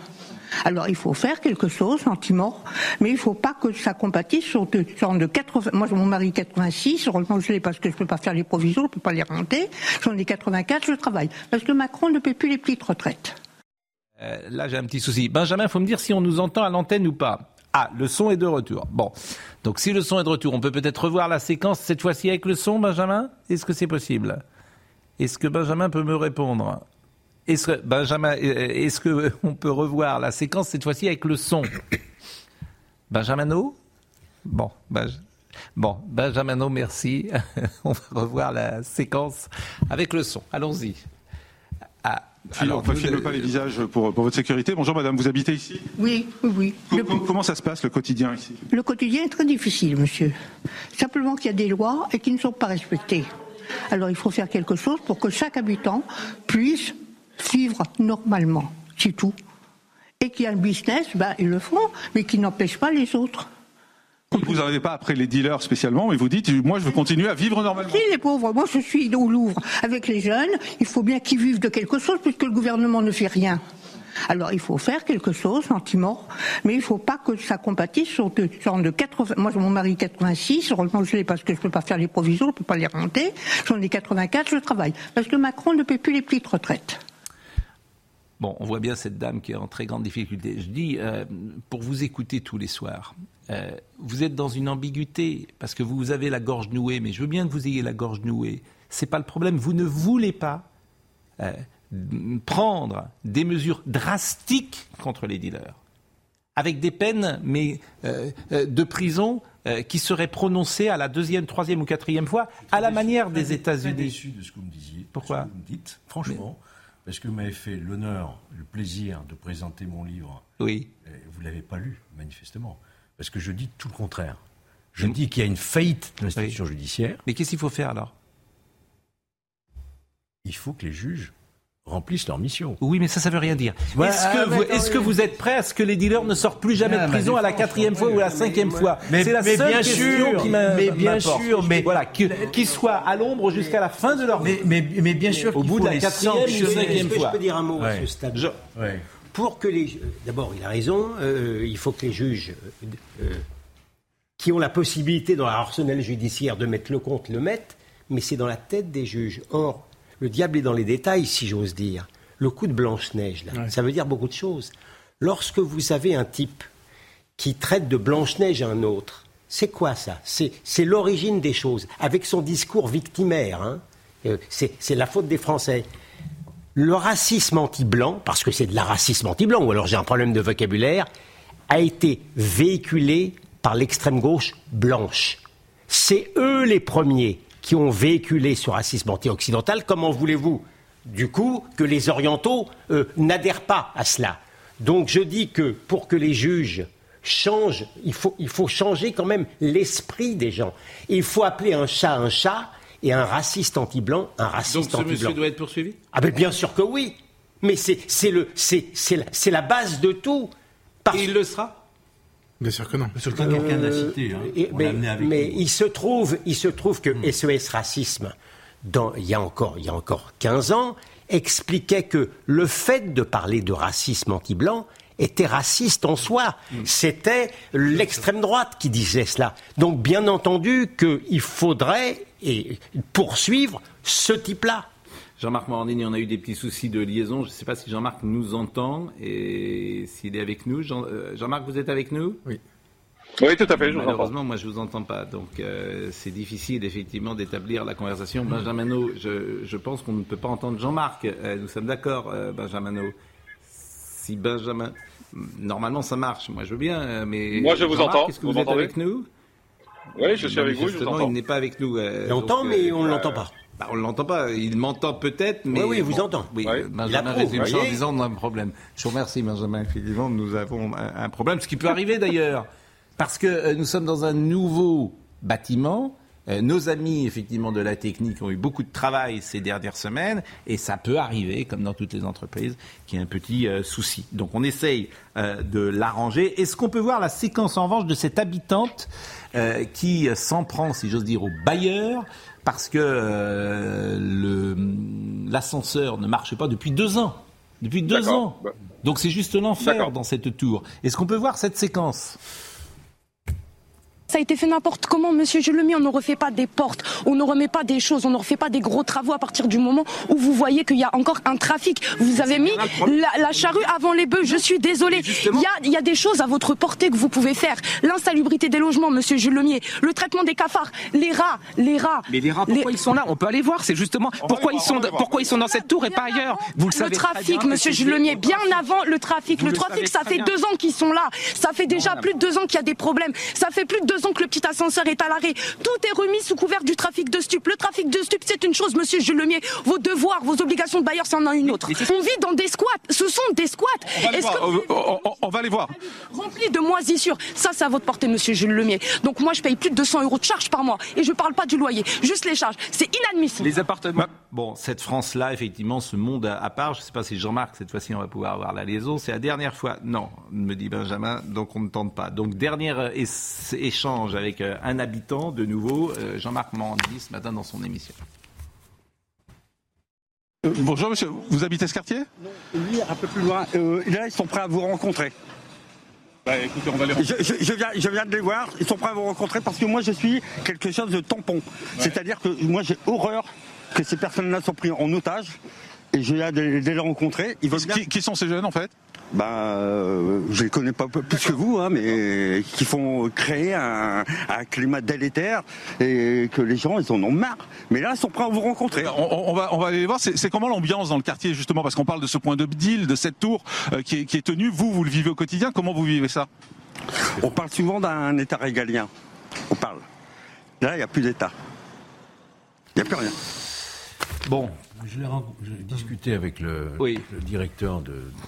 Alors il faut faire quelque chose gentiment, mais il ne faut pas que ça compatisse sur de, de 80. Moi, mon mari 86, heureusement je l'ai parce que je ne peux pas faire les provisions, je ne peux pas les renter. J'en ai 84, je travaille parce que Macron ne paie plus les petites retraites. Euh, là, j'ai un petit souci. Benjamin, il faut me dire si on nous entend à l'antenne ou pas. Ah, le son est de retour. Bon. Donc si le son est de retour, on peut peut-être revoir la séquence cette fois-ci avec le son, Benjamin? Est-ce que c'est possible? Est-ce que Benjamin peut me répondre? Est-ce Benjamin, euh, est-ce que on peut revoir la séquence cette fois-ci avec le son? Benjamin Bon, bon, Benjamin merci. on va revoir la séquence avec le son. Allons-y. Ah, alors, on ne filme pas les visages pour, pour, votre sécurité. Bonjour madame, vous habitez ici? Oui, oui, oui. Comment, ça se passe le quotidien ici? Le quotidien est très difficile, monsieur. Simplement qu'il y a des lois et qui ne sont pas respectées. Alors il faut faire quelque chose pour que chaque habitant puisse vivre normalement, c'est tout. Et qu'il y a un business, ben, ils le font, mais qui n'empêche pas les autres. Vous n'arrivez pas après les dealers spécialement, mais vous dites, moi je veux continuer à vivre normalement. Si, les pauvres, moi je suis au Louvre avec les jeunes, il faut bien qu'ils vivent de quelque chose puisque le gouvernement ne fait rien. Alors il faut faire quelque chose, sentiment, mais il ne faut pas que ça compatisse sur de, de 80. Moi, mon mari 86, heureusement je l'ai parce que je ne peux pas faire les provisions, je ne peux pas les remonter. J'en ai 84, je travaille. Parce que Macron ne paie plus les petites retraites. Bon, on voit bien cette dame qui est en très grande difficulté. Je dis, euh, pour vous écouter tous les soirs, euh, vous êtes dans une ambiguïté parce que vous avez la gorge nouée, mais je veux bien que vous ayez la gorge nouée. C'est pas le problème. Vous ne voulez pas euh, prendre des mesures drastiques contre les dealers, avec des peines, mais de prison qui seraient prononcées à la deuxième, troisième ou quatrième fois, à la manière des États-Unis. Je suis déçu de ce que vous me disiez. Pourquoi Vous me dites, franchement parce que vous m'avez fait l'honneur, le plaisir de présenter mon livre. Oui. vous ne l'avez pas lu, manifestement. Parce que je dis tout le contraire. Je dis qu'il y a une faillite de l'institution judiciaire. Mais qu'est-ce qu'il faut faire alors? Il faut que les juges remplissent leur mission. Oui, mais ça, ça veut rien dire. est-ce que, vous, est que vous êtes prêt à ce que les dealers ne sortent plus jamais de prison à la quatrième fois ou à la cinquième fois? C'est la seule bien question sûr, qui Mais bien sûr, mais voilà, qu'ils soient à l'ombre jusqu'à la fin de leur vie. Mais, mais, bien sûr, au bout de la quatrième ou cinquième fois. Je peux dire un mot à ce stade? Pour que les, d'abord, il a raison. Euh, il faut que les juges euh, euh, qui ont la possibilité dans leur arsenal judiciaire de mettre le compte le mettent, mais c'est dans la tête des juges. Or, le diable est dans les détails, si j'ose dire. Le coup de Blanche-Neige, ça veut dire beaucoup de choses. Lorsque vous avez un type qui traite de Blanche-Neige à un autre, c'est quoi ça? C'est l'origine des choses, avec son discours victimaire. Hein. Euh, c'est la faute des Français. Le racisme anti-blanc, parce que c'est de la racisme anti-blanc, ou alors j'ai un problème de vocabulaire, a été véhiculé par l'extrême gauche blanche. C'est eux les premiers qui ont véhiculé ce racisme anti-occidental, comment voulez-vous, du coup, que les orientaux euh, n'adhèrent pas à cela? Donc je dis que pour que les juges changent, il faut, il faut changer quand même l'esprit des gens. Il faut appeler un chat un chat et un raciste anti-blanc un raciste anti-blanc. Donc ce monsieur doit être poursuivi? Ah ben bien sûr que oui. Mais c'est la, la base de tout. Et il le sera? Bien sûr que non. Sûr que quelqu'un l'a cité. Hein. mais, il, se trouve, il se trouve que SES hmm. Racisme, dans, il, y a encore, il y a encore 15 ans, expliquait que le fait de parler de racisme anti-blanc était raciste en soi. C'était l'extrême droite qui disait cela. Donc bien entendu qu'il faudrait poursuivre ce type-là. Jean-Marc Morandini, on a eu des petits soucis de liaison. Je ne sais pas si Jean-Marc nous entend et s'il est avec nous. Euh, Jean-Marc, vous êtes avec nous? Oui. Oui, tout à fait. Malheureusement, moi, je vous entends pas. Donc, euh, c'est difficile, effectivement, d'établir la conversation. Benjamin, je, je pense qu'on ne peut pas entendre Jean-Marc. Euh, nous sommes d'accord, Benjamin. Si Benjamin. Normalement, ça marche. Moi, je veux bien, mais. Moi, je vous entends. Est-ce que vous, êtes avec nous? Oui, je suis avec vous. Je vous entends. Il n'est pas avec nous. il entend, mais on ne l'entend pas. Bah, on ne l'entend pas. Il m'entend peut-être, mais. Oui, oui, vous entend. Oui, Benjamin résume ça en disant on a un problème. Je vous remercie, Benjamin. Effectivement, nous avons un, problème, ce qui peut arriver d'ailleurs. Parce que euh, nous sommes dans un nouveau bâtiment. Euh, nos amis, effectivement, de la technique ont eu beaucoup de travail ces dernières semaines et ça peut arriver, comme dans toutes les entreprises, qu'il y ait un petit euh, souci. Donc on essaye de l'arranger. Est-ce qu'on peut voir la séquence en revanche de cette habitante qui s'en prend, si j'ose dire, au bailleur parce que euh, l'ascenseur ne marche pas depuis deux ans? Depuis deux ans. Bah. Donc c'est juste l'enfer dans cette tour. Est-ce qu'on peut voir cette séquence? Ça a été fait n'importe comment, monsieur Julemi. On ne refait pas des portes, on ne remet pas des choses, on ne refait pas des gros travaux à partir du moment où vous voyez qu'il y a encore un trafic. Vous avez mis la, charrue avant les bœufs. Je suis désolé. Il y a, il y a des choses à votre portée que vous pouvez faire. L'insalubrité des logements, monsieur Jules le traitement des cafards, les rats, les rats. Mais les rats, pourquoi ils sont là? On peut aller voir. C'est justement pourquoi ils sont, pourquoi ils sont dans cette tour et pas ailleurs. Vous le, savez. Le trafic, monsieur Jules bien avant le trafic. le trafic, ça fait deux ans qu'ils sont là. Ça fait déjà plus de deux ans qu'il y a des problèmes. Ça fait plus de deux que le petit ascenseur est à l'arrêt. Tout est remis sous couvert du trafic de stupes. Le trafic de stupes, c'est une chose, monsieur Jules Lemier. Vos devoirs, vos obligations de bailleur, c'en a une autre. On vit dans des squats. Ce sont des squats. On va, les voir. Remplis de moisissures. Ça, c'est à votre portée, monsieur Jules Lemier. Donc moi, je paye plus de 200 euros de charges par mois. Et je ne parle pas du loyer, juste les charges. C'est inadmissible. Les appartements. Bon, cette France-là, effectivement, ce monde à, part, je ne sais pas si Jean-Marc, cette fois-ci, on va pouvoir avoir la liaison. C'est la dernière fois. Non, me dit Benjamin, donc on ne tente pas. Donc, dernier euh, échange avec euh, un habitant, de nouveau, euh, Jean-Marc Mandy, ce matin dans son émission. bonjour monsieur, vous habitez ce quartier? Oui, un peu plus loin. là, ils sont prêts à vous rencontrer. Bah, écoutez, on va les je, je, viens, je viens de les voir, ils sont prêts à vous rencontrer parce que moi je suis quelque chose de tampon. C'est-à-dire que moi j'ai horreur que ces personnes-là soient prises en otage et je viens de, les rencontrer. Ils qui, qui sont ces jeunes en fait? Ben, euh, je les connais pas plus que vous, hein, mais qui font créer un, un, climat délétère et que les gens, ils en ont marre. Mais là, ils sont prêts à vous rencontrer. On, on va, on va aller voir. C'est comment l'ambiance dans le quartier, justement, parce qu'on parle de ce point de deal, de cette tour euh, qui, est, qui est tenue. Vous, vous le vivez au quotidien. Comment vous vivez ça? On parle souvent d'un État régalien. On parle. Là, il n'y a plus d'État. Il n'y a plus rien. Bon, j'ai discuté avec le, le directeur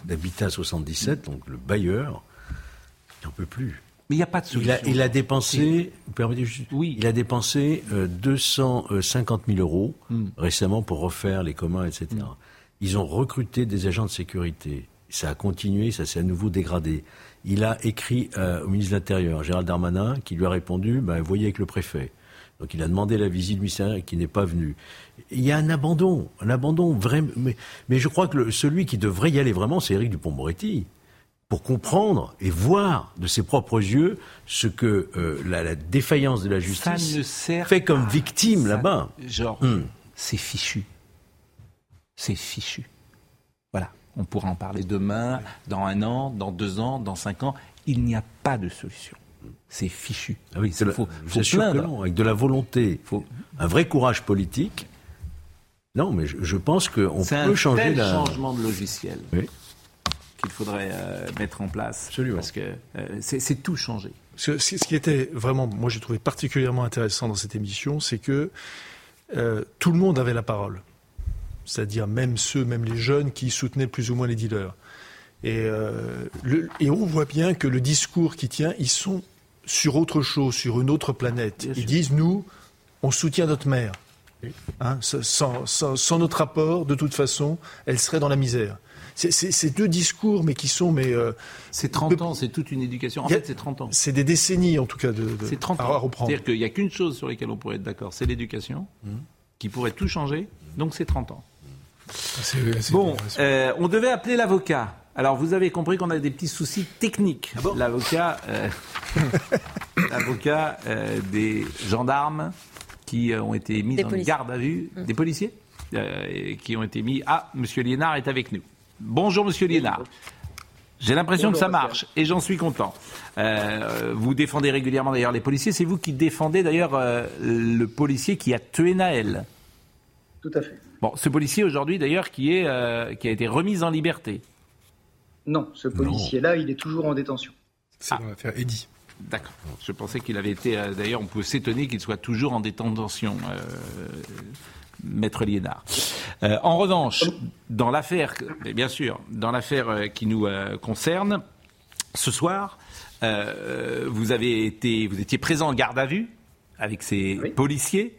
d'Habitat 77, donc le bailleur. Il n'en peut plus. Mais il n'y a pas de solution. Il a, dépensé, oui. il a dépensé 250 000 euros hmm. récemment pour refaire les communs, etc. Hmm. Ils ont recruté des agents de sécurité. Ça a continué, ça s'est à nouveau dégradé. Il a écrit euh, au ministre de l'Intérieur, Gérald Darmanin, qui lui a répondu ben, voyez avec le préfet. Donc il a demandé la visite du ministère qui n'est pas venu. Il y a un abandon, un abandon vrai. Mais, mais je crois que celui qui devrait y aller vraiment, c'est Éric Dupont-Moretti pour comprendre et voir de ses propres yeux ce que euh, la, défaillance de la justice fait comme victime là-bas. Genre, hmm. c'est fichu. C'est fichu. Voilà. On pourra en parler demain, dans un an, dans deux ans, dans cinq ans. Il n'y a pas de solution c'est fichu. Ah oui, c'est faut, faut avec de la volonté, faut... un vrai courage politique. Non, mais je, pense qu'on peut changer tel changement de logiciel qu'il faudrait euh, mettre en place. Absolument. Parce que euh, c'est tout changer. Ce, ce, qui était vraiment, moi j'ai trouvé particulièrement intéressant dans cette émission, c'est que euh, tout le monde avait la parole. C'est-à-dire même ceux, même les jeunes qui soutenaient plus ou moins les dealers. Et, le, et on voit bien que le discours qui tient, ils sont sur autre chose, sur une autre planète. Ils disent, nous, on soutient notre mère. Hein, sans, notre apport, de toute façon, elle serait dans la misère. C'est deux discours, mais qui sont. mais euh, C'est 30 ans, c'est toute une éducation. En fait, c'est 30 ans. C'est des décennies, en tout cas, de, de 30 ans. à reprendre. C'est-à-dire qu'il n'y a qu'une chose sur laquelle on pourrait être d'accord, c'est l'éducation, mmh. qui pourrait tout changer. Donc, c'est 30 ans. bon, euh, on devait appeler l'avocat. Alors, vous avez compris qu'on a des petits soucis techniques. Ah l'avocat, euh, l'avocat euh, des gendarmes qui euh, ont été mis en garde à vue, mmh. des policiers qui ont été mis. Ah, Monsieur Liénard est avec nous. Bonjour, Monsieur Liénard. J'ai l'impression que ça marche et j'en suis content. vous défendez régulièrement d'ailleurs les policiers. C'est vous qui défendez d'ailleurs le policier qui a tué Naël. Tout à fait. Bon, ce policier aujourd'hui d'ailleurs qui, est, qui a été remis en liberté. Non, ce policier-là, il est toujours en détention. C'est dans l'affaire Eddy. D'accord. Je pensais qu'il avait été. Euh, d'ailleurs, on peut s'étonner qu'il soit toujours en détention, euh, Maître Liénard. Euh, en revanche, dans l'affaire, bien sûr, dans l'affaire qui nous concerne, ce soir, vous avez été, vous étiez présent en garde à vue avec ces policiers.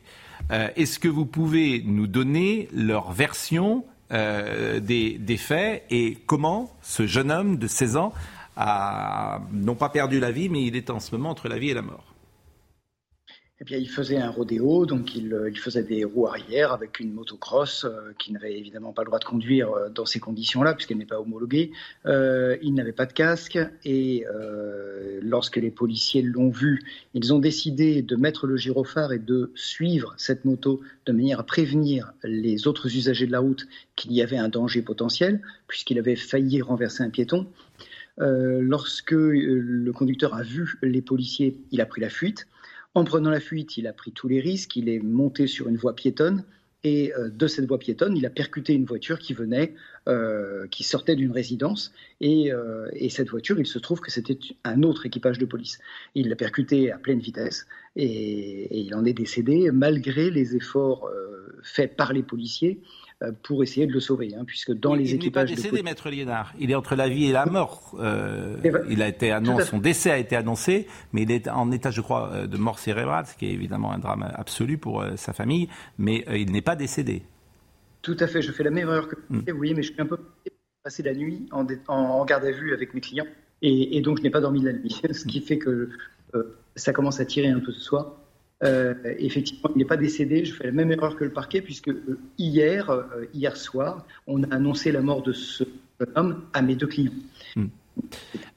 Est-ce que vous pouvez nous donner leur version euh, des, faits et comment ce jeune homme de 16 ans a non pas perdu la vie, mais il est en ce moment entre la vie et la mort. Eh bien, il faisait un rodéo, donc il, euh, faisait des roues arrière avec une motocross euh, qui n'avait évidemment pas le droit de conduire euh, dans ces conditions-là, puisqu'elle n'est pas homologuée. il n'avait pas de casque et lorsque les policiers l'ont vu, ils ont décidé de mettre le gyrophare et de suivre cette moto de manière à prévenir les autres usagers de la route qu'il y avait un danger potentiel, puisqu'il avait failli renverser un piéton. lorsque le conducteur a vu les policiers, il a pris la fuite. En prenant la fuite, il a pris tous les risques, il est monté sur une voie piétonne et euh, de cette voie piétonne, il a percuté une voiture qui venait, euh, qui sortait d'une résidence. Euh, et, cette voiture, il se trouve que c'était un autre équipage de police. Il l'a percuté à pleine vitesse et, il en est décédé malgré les efforts faits par les policiers pour essayer de le sauver, hein, puisque dans les il équipages. Il n'est pas décédé, Maître Liénard. Il est entre la vie et la mort. Euh, il a été annoncé, son décès a été annoncé, mais il est en état, je crois, euh, de mort cérébrale, ce qui est évidemment un drame absolu pour sa famille, mais il n'est pas décédé. Tout à fait. Je fais la même erreur que vous. Hmm. Oui, mais je suis un peu passé la nuit en, en, garde à vue avec mes clients, et, donc je n'ai pas dormi de la nuit, ce qui fait que ça commence à tirer un peu ce soir. Effectivement, il n'est pas décédé. Je fais la même erreur que le parquet, puisque hier, hier soir, on a annoncé la mort de ce jeune homme à mes deux clients. Hmm.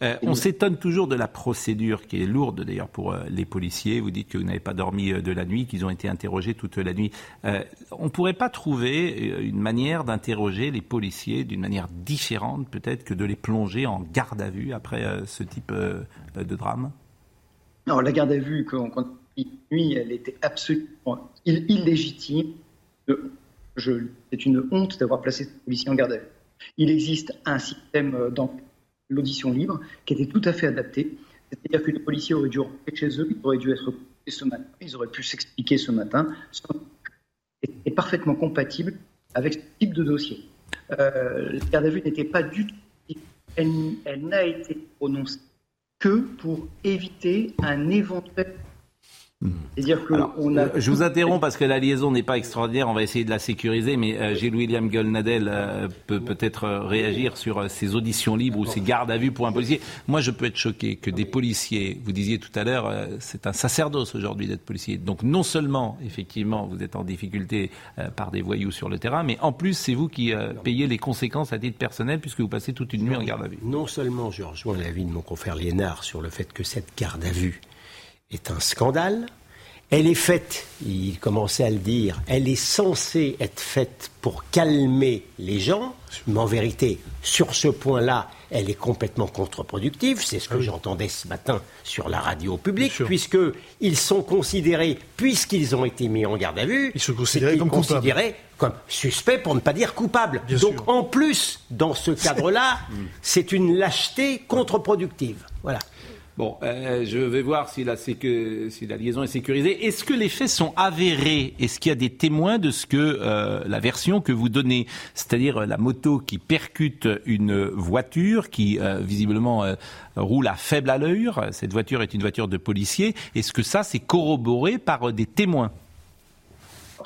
Euh, on s'étonne toujours de la procédure qui est lourde d'ailleurs pour euh, les policiers. Vous dites que vous n'avez pas dormi euh, de la nuit, qu'ils ont été interrogés toute la nuit. on ne pourrait pas trouver une manière d'interroger les policiers d'une manière différente peut-être que de les plonger en garde à vue après ce type de drame? Non, la garde à vue, quand, nuit, elle était absolument illégitime. C'est une honte d'avoir placé ce policier en garde à vue. Il existe un système d'enquête l'audition libre, qui était tout à fait adaptée. C'est-à-dire que les policiers auraient dû rentrer chez eux, ils auraient dû être ce matin, ils auraient pu s'expliquer ce matin. Est parfaitement compatible avec ce type de dossier. Euh, la garde à vue n'était pas du tout. Elle n'a été prononcée que pour éviter un éventuel dire que on a... Euh, je vous interromps parce que la liaison n'est pas extraordinaire. On va essayer de la sécuriser, mais euh, Gilles William Golnadel euh, peut peut-être réagir sur ces auditions libres ou ces gardes à vue pour un policier. Moi, je peux être choqué que des policiers, vous disiez tout à l'heure, c'est un sacerdoce aujourd'hui d'être policier. Donc non seulement, effectivement, vous êtes en difficulté par des voyous sur le terrain, mais en plus, c'est vous qui payez les conséquences à titre personnel puisque vous passez toute une nuit en garde à vue. Non seulement je rejoins l'avis de mon confrère Liénard sur le fait que cette garde à vue est un scandale. Elle est faite, il commençait à le dire, elle est censée être faite pour calmer les gens, mais en vérité, sur ce point-là, elle est complètement contre-productive. C'est ce que ah j'entendais ce matin sur la radio publique, puisqu'ils sont considérés, puisqu'ils ont été mis en garde à vue, ils sont considérés comme considérés comme suspects pour ne pas dire coupables. Donc en plus, dans ce cadre-là, c'est une lâcheté contre-productive. Voilà. Bon, euh, je vais voir si la, si la liaison est sécurisée. Est-ce que les faits sont avérés? Est-ce qu'il y a des témoins de ce que euh, la version que vous donnez, c'est-à-dire euh, la moto qui percute une voiture qui visiblement roule à faible allure Cette voiture est une voiture de policier. Est-ce que ça c'est corroboré par des témoins?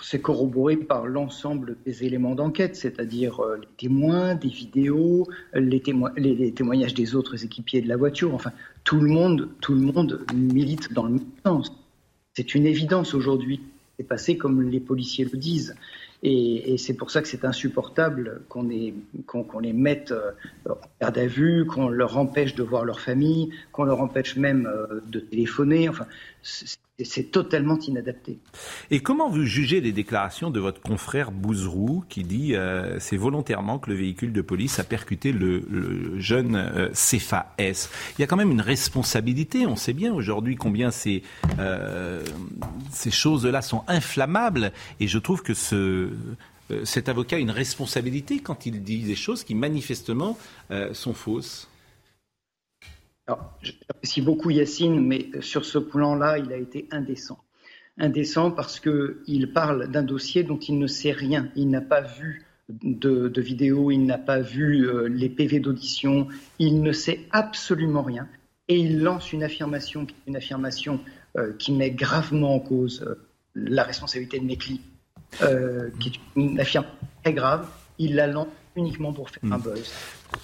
C'est corroboré par l'ensemble des éléments d'enquête, c'est-à-dire les témoins, des vidéos, les, les, témoignages des autres équipiers de la voiture. Enfin, tout le monde, tout le monde milite dans le même sens. C'est une évidence aujourd'hui. C'est passé comme les policiers le disent. Et, c'est pour ça que c'est insupportable qu'on les mette euh, en garde à vue, qu'on leur empêche de voir leur famille, qu'on leur empêche même euh, de téléphoner. Enfin, c'est totalement inadapté. Et comment vous jugez les déclarations de votre confrère Bouzrou qui dit euh, c'est volontairement que le véhicule de police a percuté le, jeune euh, S Il y a quand même une responsabilité. On sait bien aujourd'hui combien ces, euh, ces choses-là sont inflammables. Et je trouve que euh, cet avocat a une responsabilité quand il dit des choses qui manifestement sont fausses. J'apprécie beaucoup Yacine, mais sur ce plan-là, il a été indécent. Indécent parce qu'il parle d'un dossier dont il ne sait rien. Il n'a pas vu de, de vidéo, il n'a pas vu euh, les PV d'audition, il ne sait absolument rien. Et il lance une affirmation une affirmation euh, qui met gravement en cause euh, la responsabilité de Mekli, qui est une affirmation très grave. Il la lance uniquement pour faire un hmm. buzz.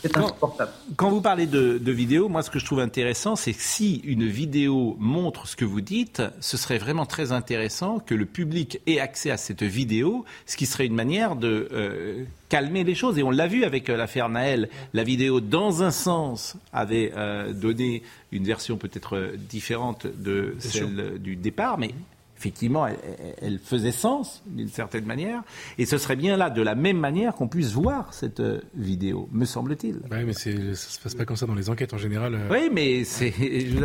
C'est insupportable. Quand vous parlez de, de, vidéo, moi ce que je trouve intéressant, c'est que si une vidéo montre ce que vous dites, ce serait vraiment très intéressant que le public ait accès à cette vidéo, ce qui serait une manière de euh, calmer les choses. Et on l'a vu avec euh, l'affaire Naël. La vidéo, dans un sens, avait euh, donné une version peut-être différente de celle du départ, mais effectivement, elle, faisait sens d'une certaine manière. Et ce serait bien là, de la même manière, qu'on puisse voir cette euh, vidéo, me semble-t-il. Oui, mais ça ne se passe pas comme ça dans les enquêtes en général. Euh. Oui, mais c'est.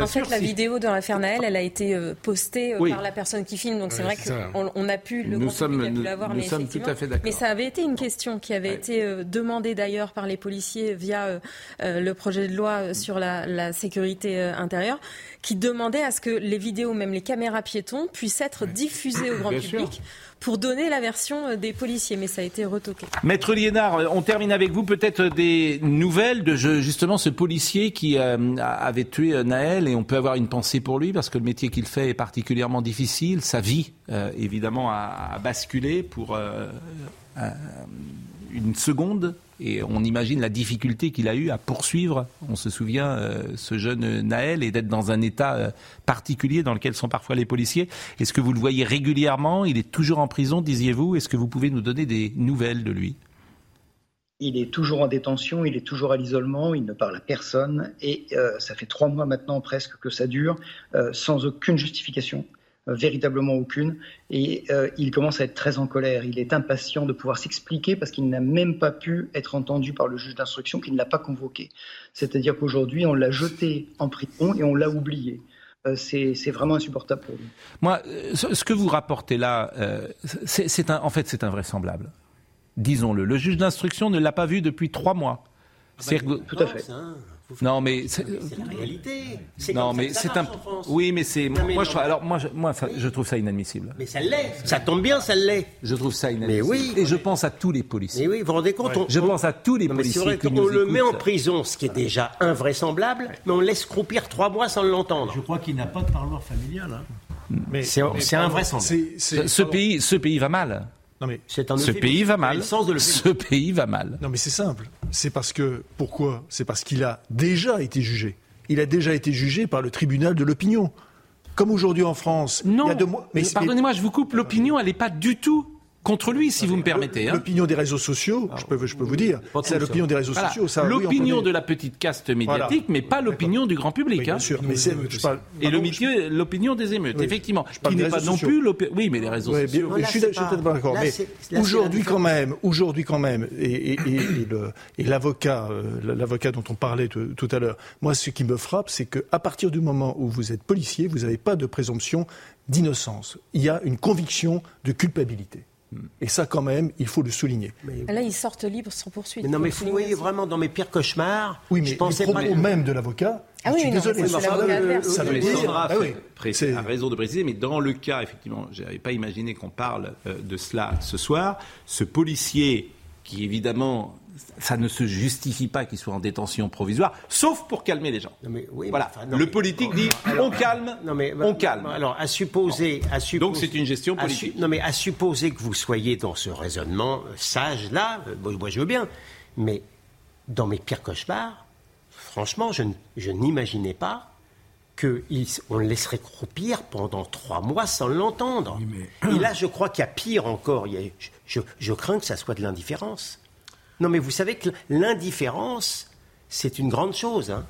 En fait, la vidéo dans l'affaire Naël, elle a été euh, postée par la personne qui filme, donc c'est vrai qu'on on a pu le nous sommes, a pu nous, sommes tout à fait d'accord. Mais ça avait été une question qui avait été demandée d'ailleurs par les policiers via le projet de loi sur la, la sécurité intérieure, qui demandait à ce que les vidéos, même les caméras piétons, puissent être diffusées au grand public pour donner la version des policiers, mais ça a été retoqué. Maître Liénard, on termine avec vous peut-être des nouvelles de justement ce policier qui avait tué Naël et on peut avoir une pensée pour lui parce que le métier qu'il fait est particulièrement difficile. Sa vie, évidemment, a, basculé pour une seconde et on imagine la difficulté qu'il a eu à poursuivre, on se souvient, euh, ce jeune Naël et d'être dans un état euh, particulier dans lequel sont parfois les policiers. Est-ce que vous le voyez régulièrement? Il est toujours en prison, disiez-vous. Est-ce que vous pouvez nous donner des nouvelles de lui? Il est toujours en détention, il est toujours à l'isolement, il ne parle à personne. Et euh, ça fait trois mois maintenant presque que ça dure sans aucune justification. Euh, véritablement aucune. Et euh, il commence à être très en colère. Il est impatient de pouvoir s'expliquer parce qu'il n'a même pas pu être entendu par le juge d'instruction qui ne l'a pas convoqué. C'est-à-dire qu'aujourd'hui, on l'a jeté en prison et on l'a oublié. Euh, c'est vraiment insupportable pour lui. Moi, ce que vous rapportez là, c'est en fait, c'est invraisemblable. Disons-le. Le juge d'instruction ne l'a pas vu depuis trois mois. Ah bah, tout à fait. Non, mais c'est la réalité. Non, mais c'est un. Oui, mais c'est. Moi, je, alors moi, je, moi, je trouve ça inadmissible. Mais ça l'est. Ça tombe bien, ça l'est. Je trouve ça inadmissible. Mais oui. Et je pense à tous les policiers. Mais oui, vous vous rendez compte Je pense à tous les policiers. Vrai qu'on le met en prison, ce qui est déjà invraisemblable, mais on laisse croupir trois mois sans l'entendre. Je crois qu'il n'a pas de parloir familial. Hein. C'est invraisemblable. Ce pays, ce pays va mal. Non mais ce pays va mal. Ce pays va mal. Non mais c'est simple. C'est parce que pourquoi? C'est parce qu'il a déjà été jugé. Il a déjà été jugé par le tribunal de l'opinion. Comme aujourd'hui en France. Non. Il y a deux mois... Mais pardonnez-moi, je vous coupe. L'opinion, elle n'est pas du tout contre lui, si vous me permettez. Hein. L'opinion des réseaux sociaux, je peux, je peux vous dire, c'est l'opinion des réseaux sociaux. L'opinion de la petite caste médiatique, mais pas l'opinion du grand public. bien hein. sûr, mais Et l'opinion des émeutes, effectivement, qui n'est pas non plus l'opinion. Oui, mais les réseaux sociaux. je suis pas d'accord. Mais aujourd'hui, quand même, aujourd'hui, quand même, et l'avocat, euh, l'avocat dont on parlait tout à l'heure, moi, ce qui me frappe, c'est qu'à partir du moment où vous êtes policier, vous n'avez pas de présomption d'innocence. Il y a une conviction de culpabilité. Et ça, quand même, il faut le souligner. Là, ils sortent libres sans poursuite. Mais non, mais vous voyez vraiment dans mes pires cauchemars. Oui, mais je pensais pas même de l'avocat. Ah oui, désolé, ça, ça veut dire. Sandra ah a raison de préciser, mais dans le cas, effectivement, je n'avais pas imaginé qu'on parle euh, de cela ce soir. Ce policier qui évidemment ça ne se justifie pas qu'il soit en détention provisoire, sauf pour calmer les gens. voilà. le politique dit on calme, on calme. Alors à supposer, à supposer donc c'est une gestion politique. non mais à supposer que vous soyez dans ce raisonnement sage là, euh, moi je veux bien, mais dans mes pires cauchemars, franchement, je, n'imaginais pas qu'on le laisserait croupir pendant trois mois sans l'entendre. Et là, je crois qu'il y a pire encore. je crains que ça soit de l'indifférence. Non, mais vous savez que l'indifférence, c'est une grande chose. Hein.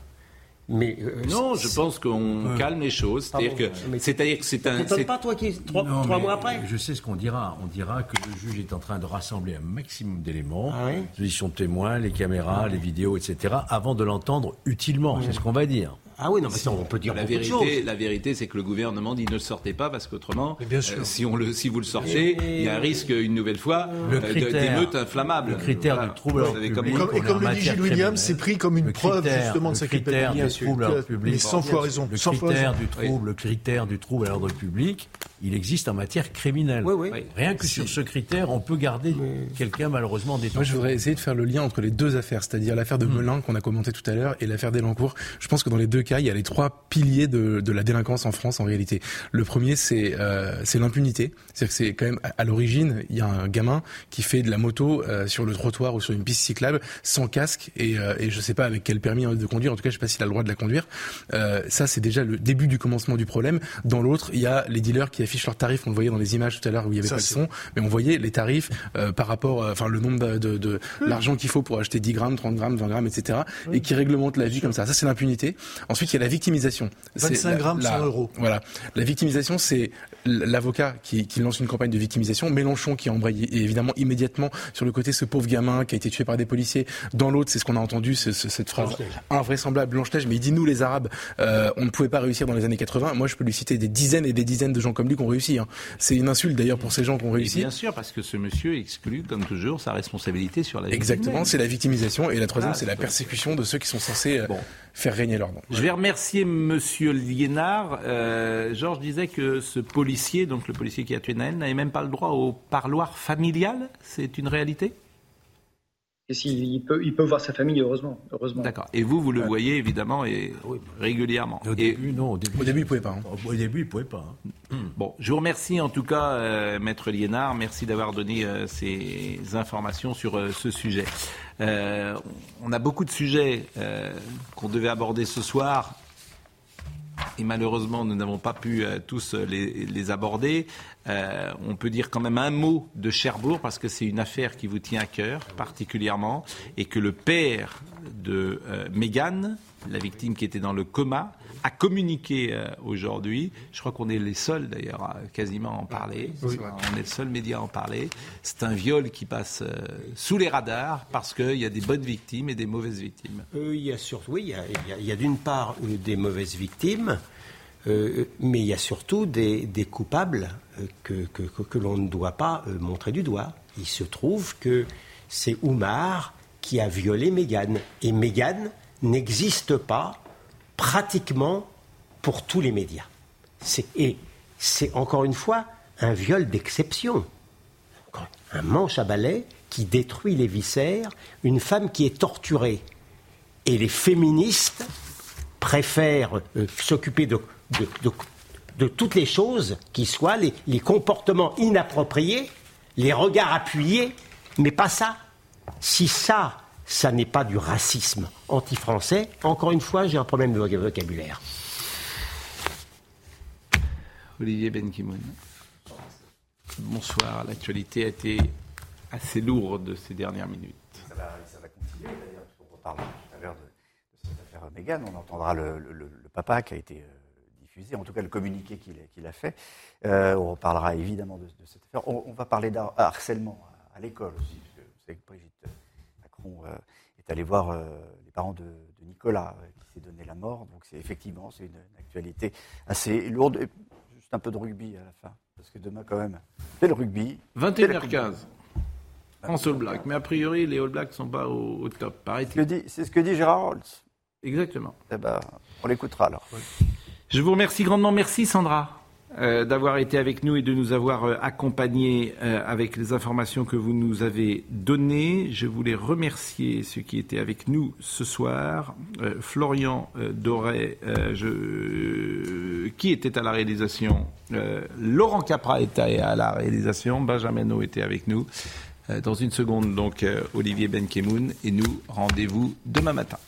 Mais euh, non, je pense qu'on calme les choses. C'est-à-dire que, c'est-à-dire que c'est un. pas toi qui trois, mois après. Je sais ce qu'on dira. On dira que le juge est en train de rassembler un maximum d'éléments, ah oui de témoins, les caméras, ah les vidéos, etc., avant de l'entendre utilement. C'est ce qu'on va dire. Ah oui, non, mais on peut dire la vérité. La vérité, c'est que le gouvernement dit ne le sortez pas parce qu'autrement, euh, si, on le, si vous le sortez, il y a un risque une nouvelle fois euh, d'émeute inflammable. Le critère du trouble public. Et comme, le dit Gilles Williams, c'est pris comme une preuve justement de sa culpabilité. du trouble public. Mais 100 fois raison. Le critère du trouble, le critère du trouble à l'ordre public, il existe en matière criminelle. Rien que sur ce critère, on peut garder quelqu'un malheureusement détenu. Moi, je voudrais essayer de faire le lien entre les deux affaires, c'est-à-dire l'affaire de hmm. Melun qu'on a commenté tout à l'heure et l'affaire d'Elancourt. Je pense que dans les deux cas, il y a les trois piliers de, de la délinquance en France en réalité. Le premier, c'est euh, c'est l'impunité. C'est-à-dire que c'est quand même à l'origine, il y a un gamin qui fait de la moto euh, sur le trottoir ou sur une piste cyclable sans casque et, euh, et je sais pas avec quel permis de conduire. En tout cas, je sais pas s'il a le droit de la conduire. Euh, ça, c'est déjà le début du commencement du problème. Dans l'autre, il y a les dealers qui affichent leurs tarifs. On le voyait dans les images tout à l'heure où il y avait pas de son, mais on voyait les tarifs euh, par rapport, euh, enfin le nombre de, de, de hmm. l'argent qu'il faut pour acheter 10 grammes, 30 grammes, 20 grammes, etc. Et qui réglemente la vie comme ça. Ça, c'est l'impunité. Ensuite, il y a la victimisation. 25 grammes, 100 euros. Voilà. La victimisation, c'est l'avocat qui, qui, lance une campagne de victimisation, Mélenchon qui embraye évidemment immédiatement sur le côté ce pauvre gamin qui a été tué par des policiers. Dans l'autre, c'est ce qu'on a entendu, cette phrase invraisemblable, Blanche-Neige, mais il dit nous les Arabes, euh, on ne pouvait pas réussir dans les années 80. Moi, je peux lui citer des dizaines et des dizaines de gens comme lui qui ont réussi. Hein. C'est une insulte d'ailleurs pour ces gens qui ont réussi. bien sûr, parce que ce monsieur exclut, comme toujours, sa responsabilité sur la. Exactement, c'est la victimisation. Et la troisième, ah, c'est la persécution de ceux qui sont censés euh, faire régner nom. Je vais remercier monsieur Liénard. Euh, Georges disait que ce policier policier, donc le policier qui a tué Naël, n'avait même pas le droit au parloir familial. C'est une réalité? Et s'il peut, il peut voir sa famille, heureusement. heureusement. D'accord. Et vous, vous le voyez évidemment et régulièrement. Au début, non. Au début, au début il ne pouvait pas. Hein. Au début, il pouvait pas. Hein. Bon, je vous remercie en tout cas, euh, Maître Liénard. Merci d'avoir donné euh, ces informations sur euh, ce sujet. on a beaucoup de sujets qu'on devait aborder ce soir et malheureusement nous n'avons pas pu euh, tous euh, les, aborder. Euh, on peut dire quand même un mot de Cherbourg parce que c'est une affaire qui vous tient à cœur particulièrement et que le père de Mégane, la victime qui était dans le coma, a communiqué euh, aujourd'hui. Je crois qu'on est les seuls d'ailleurs à quasiment en parler. On est le seul média à en parler. C'est un viol qui passe euh, sous les radars parce qu'il y a des bonnes victimes et des mauvaises victimes. Euh, il y a surtout, oui, il y a, d'une part des mauvaises victimes. mais il y a surtout des, coupables que, que, que l'on ne doit pas montrer du doigt. Il se trouve que c'est Oumar qui a violé Mégane. Et Mégane n'existe pas pratiquement pour tous les médias. Et c'est encore une fois un viol d'exception. Un manche à balai qui détruit les viscères, une femme qui est torturée. Et les féministes préfèrent euh, s'occuper de, toutes les choses qui soient, les comportements inappropriés, les regards appuyés, mais pas ça. Si ça, ça n'est pas du racisme anti-français. Encore une fois, j'ai un problème de vocabulaire. Olivier Benkimoun. Bonsoir. L'actualité a été assez lourde ces dernières minutes. Ça va, continuer d'ailleurs, on parle tout à l'heure de, cette affaire Mégane. On entendra le, papa qui a été euh, diffusé, en tout cas le communiqué qu'il a fait. Euh, on reparlera évidemment de, cette affaire. On, va parler d'harcèlement à, l'école aussi, parce que vous savez que Brigitte euh, est allé voir euh, les parents de, Nicolas, euh, qui s'est donné la mort. Donc c'est effectivement c'est une, actualité assez lourde. Et juste un peu de rugby à la fin, parce que demain quand même, c'est le rugby. 21h15. France All Black. Mais a priori, les All Blacks ne sont pas au, top. C'est ce que dit Gérard Holtz. Exactement. Eh ben, on l'écoutera alors. Je vous remercie grandement. Merci Sandra. Euh, d'avoir été avec nous et de nous avoir euh, accompagnés euh, avec les informations que vous nous avez données. Je voulais remercier ceux qui étaient avec nous ce soir. Florian Doré, qui était à la réalisation. Laurent Capra était à la réalisation. Benjamin O était avec nous. dans une seconde, donc, Olivier Benkemoun. Et nous, rendez-vous demain matin.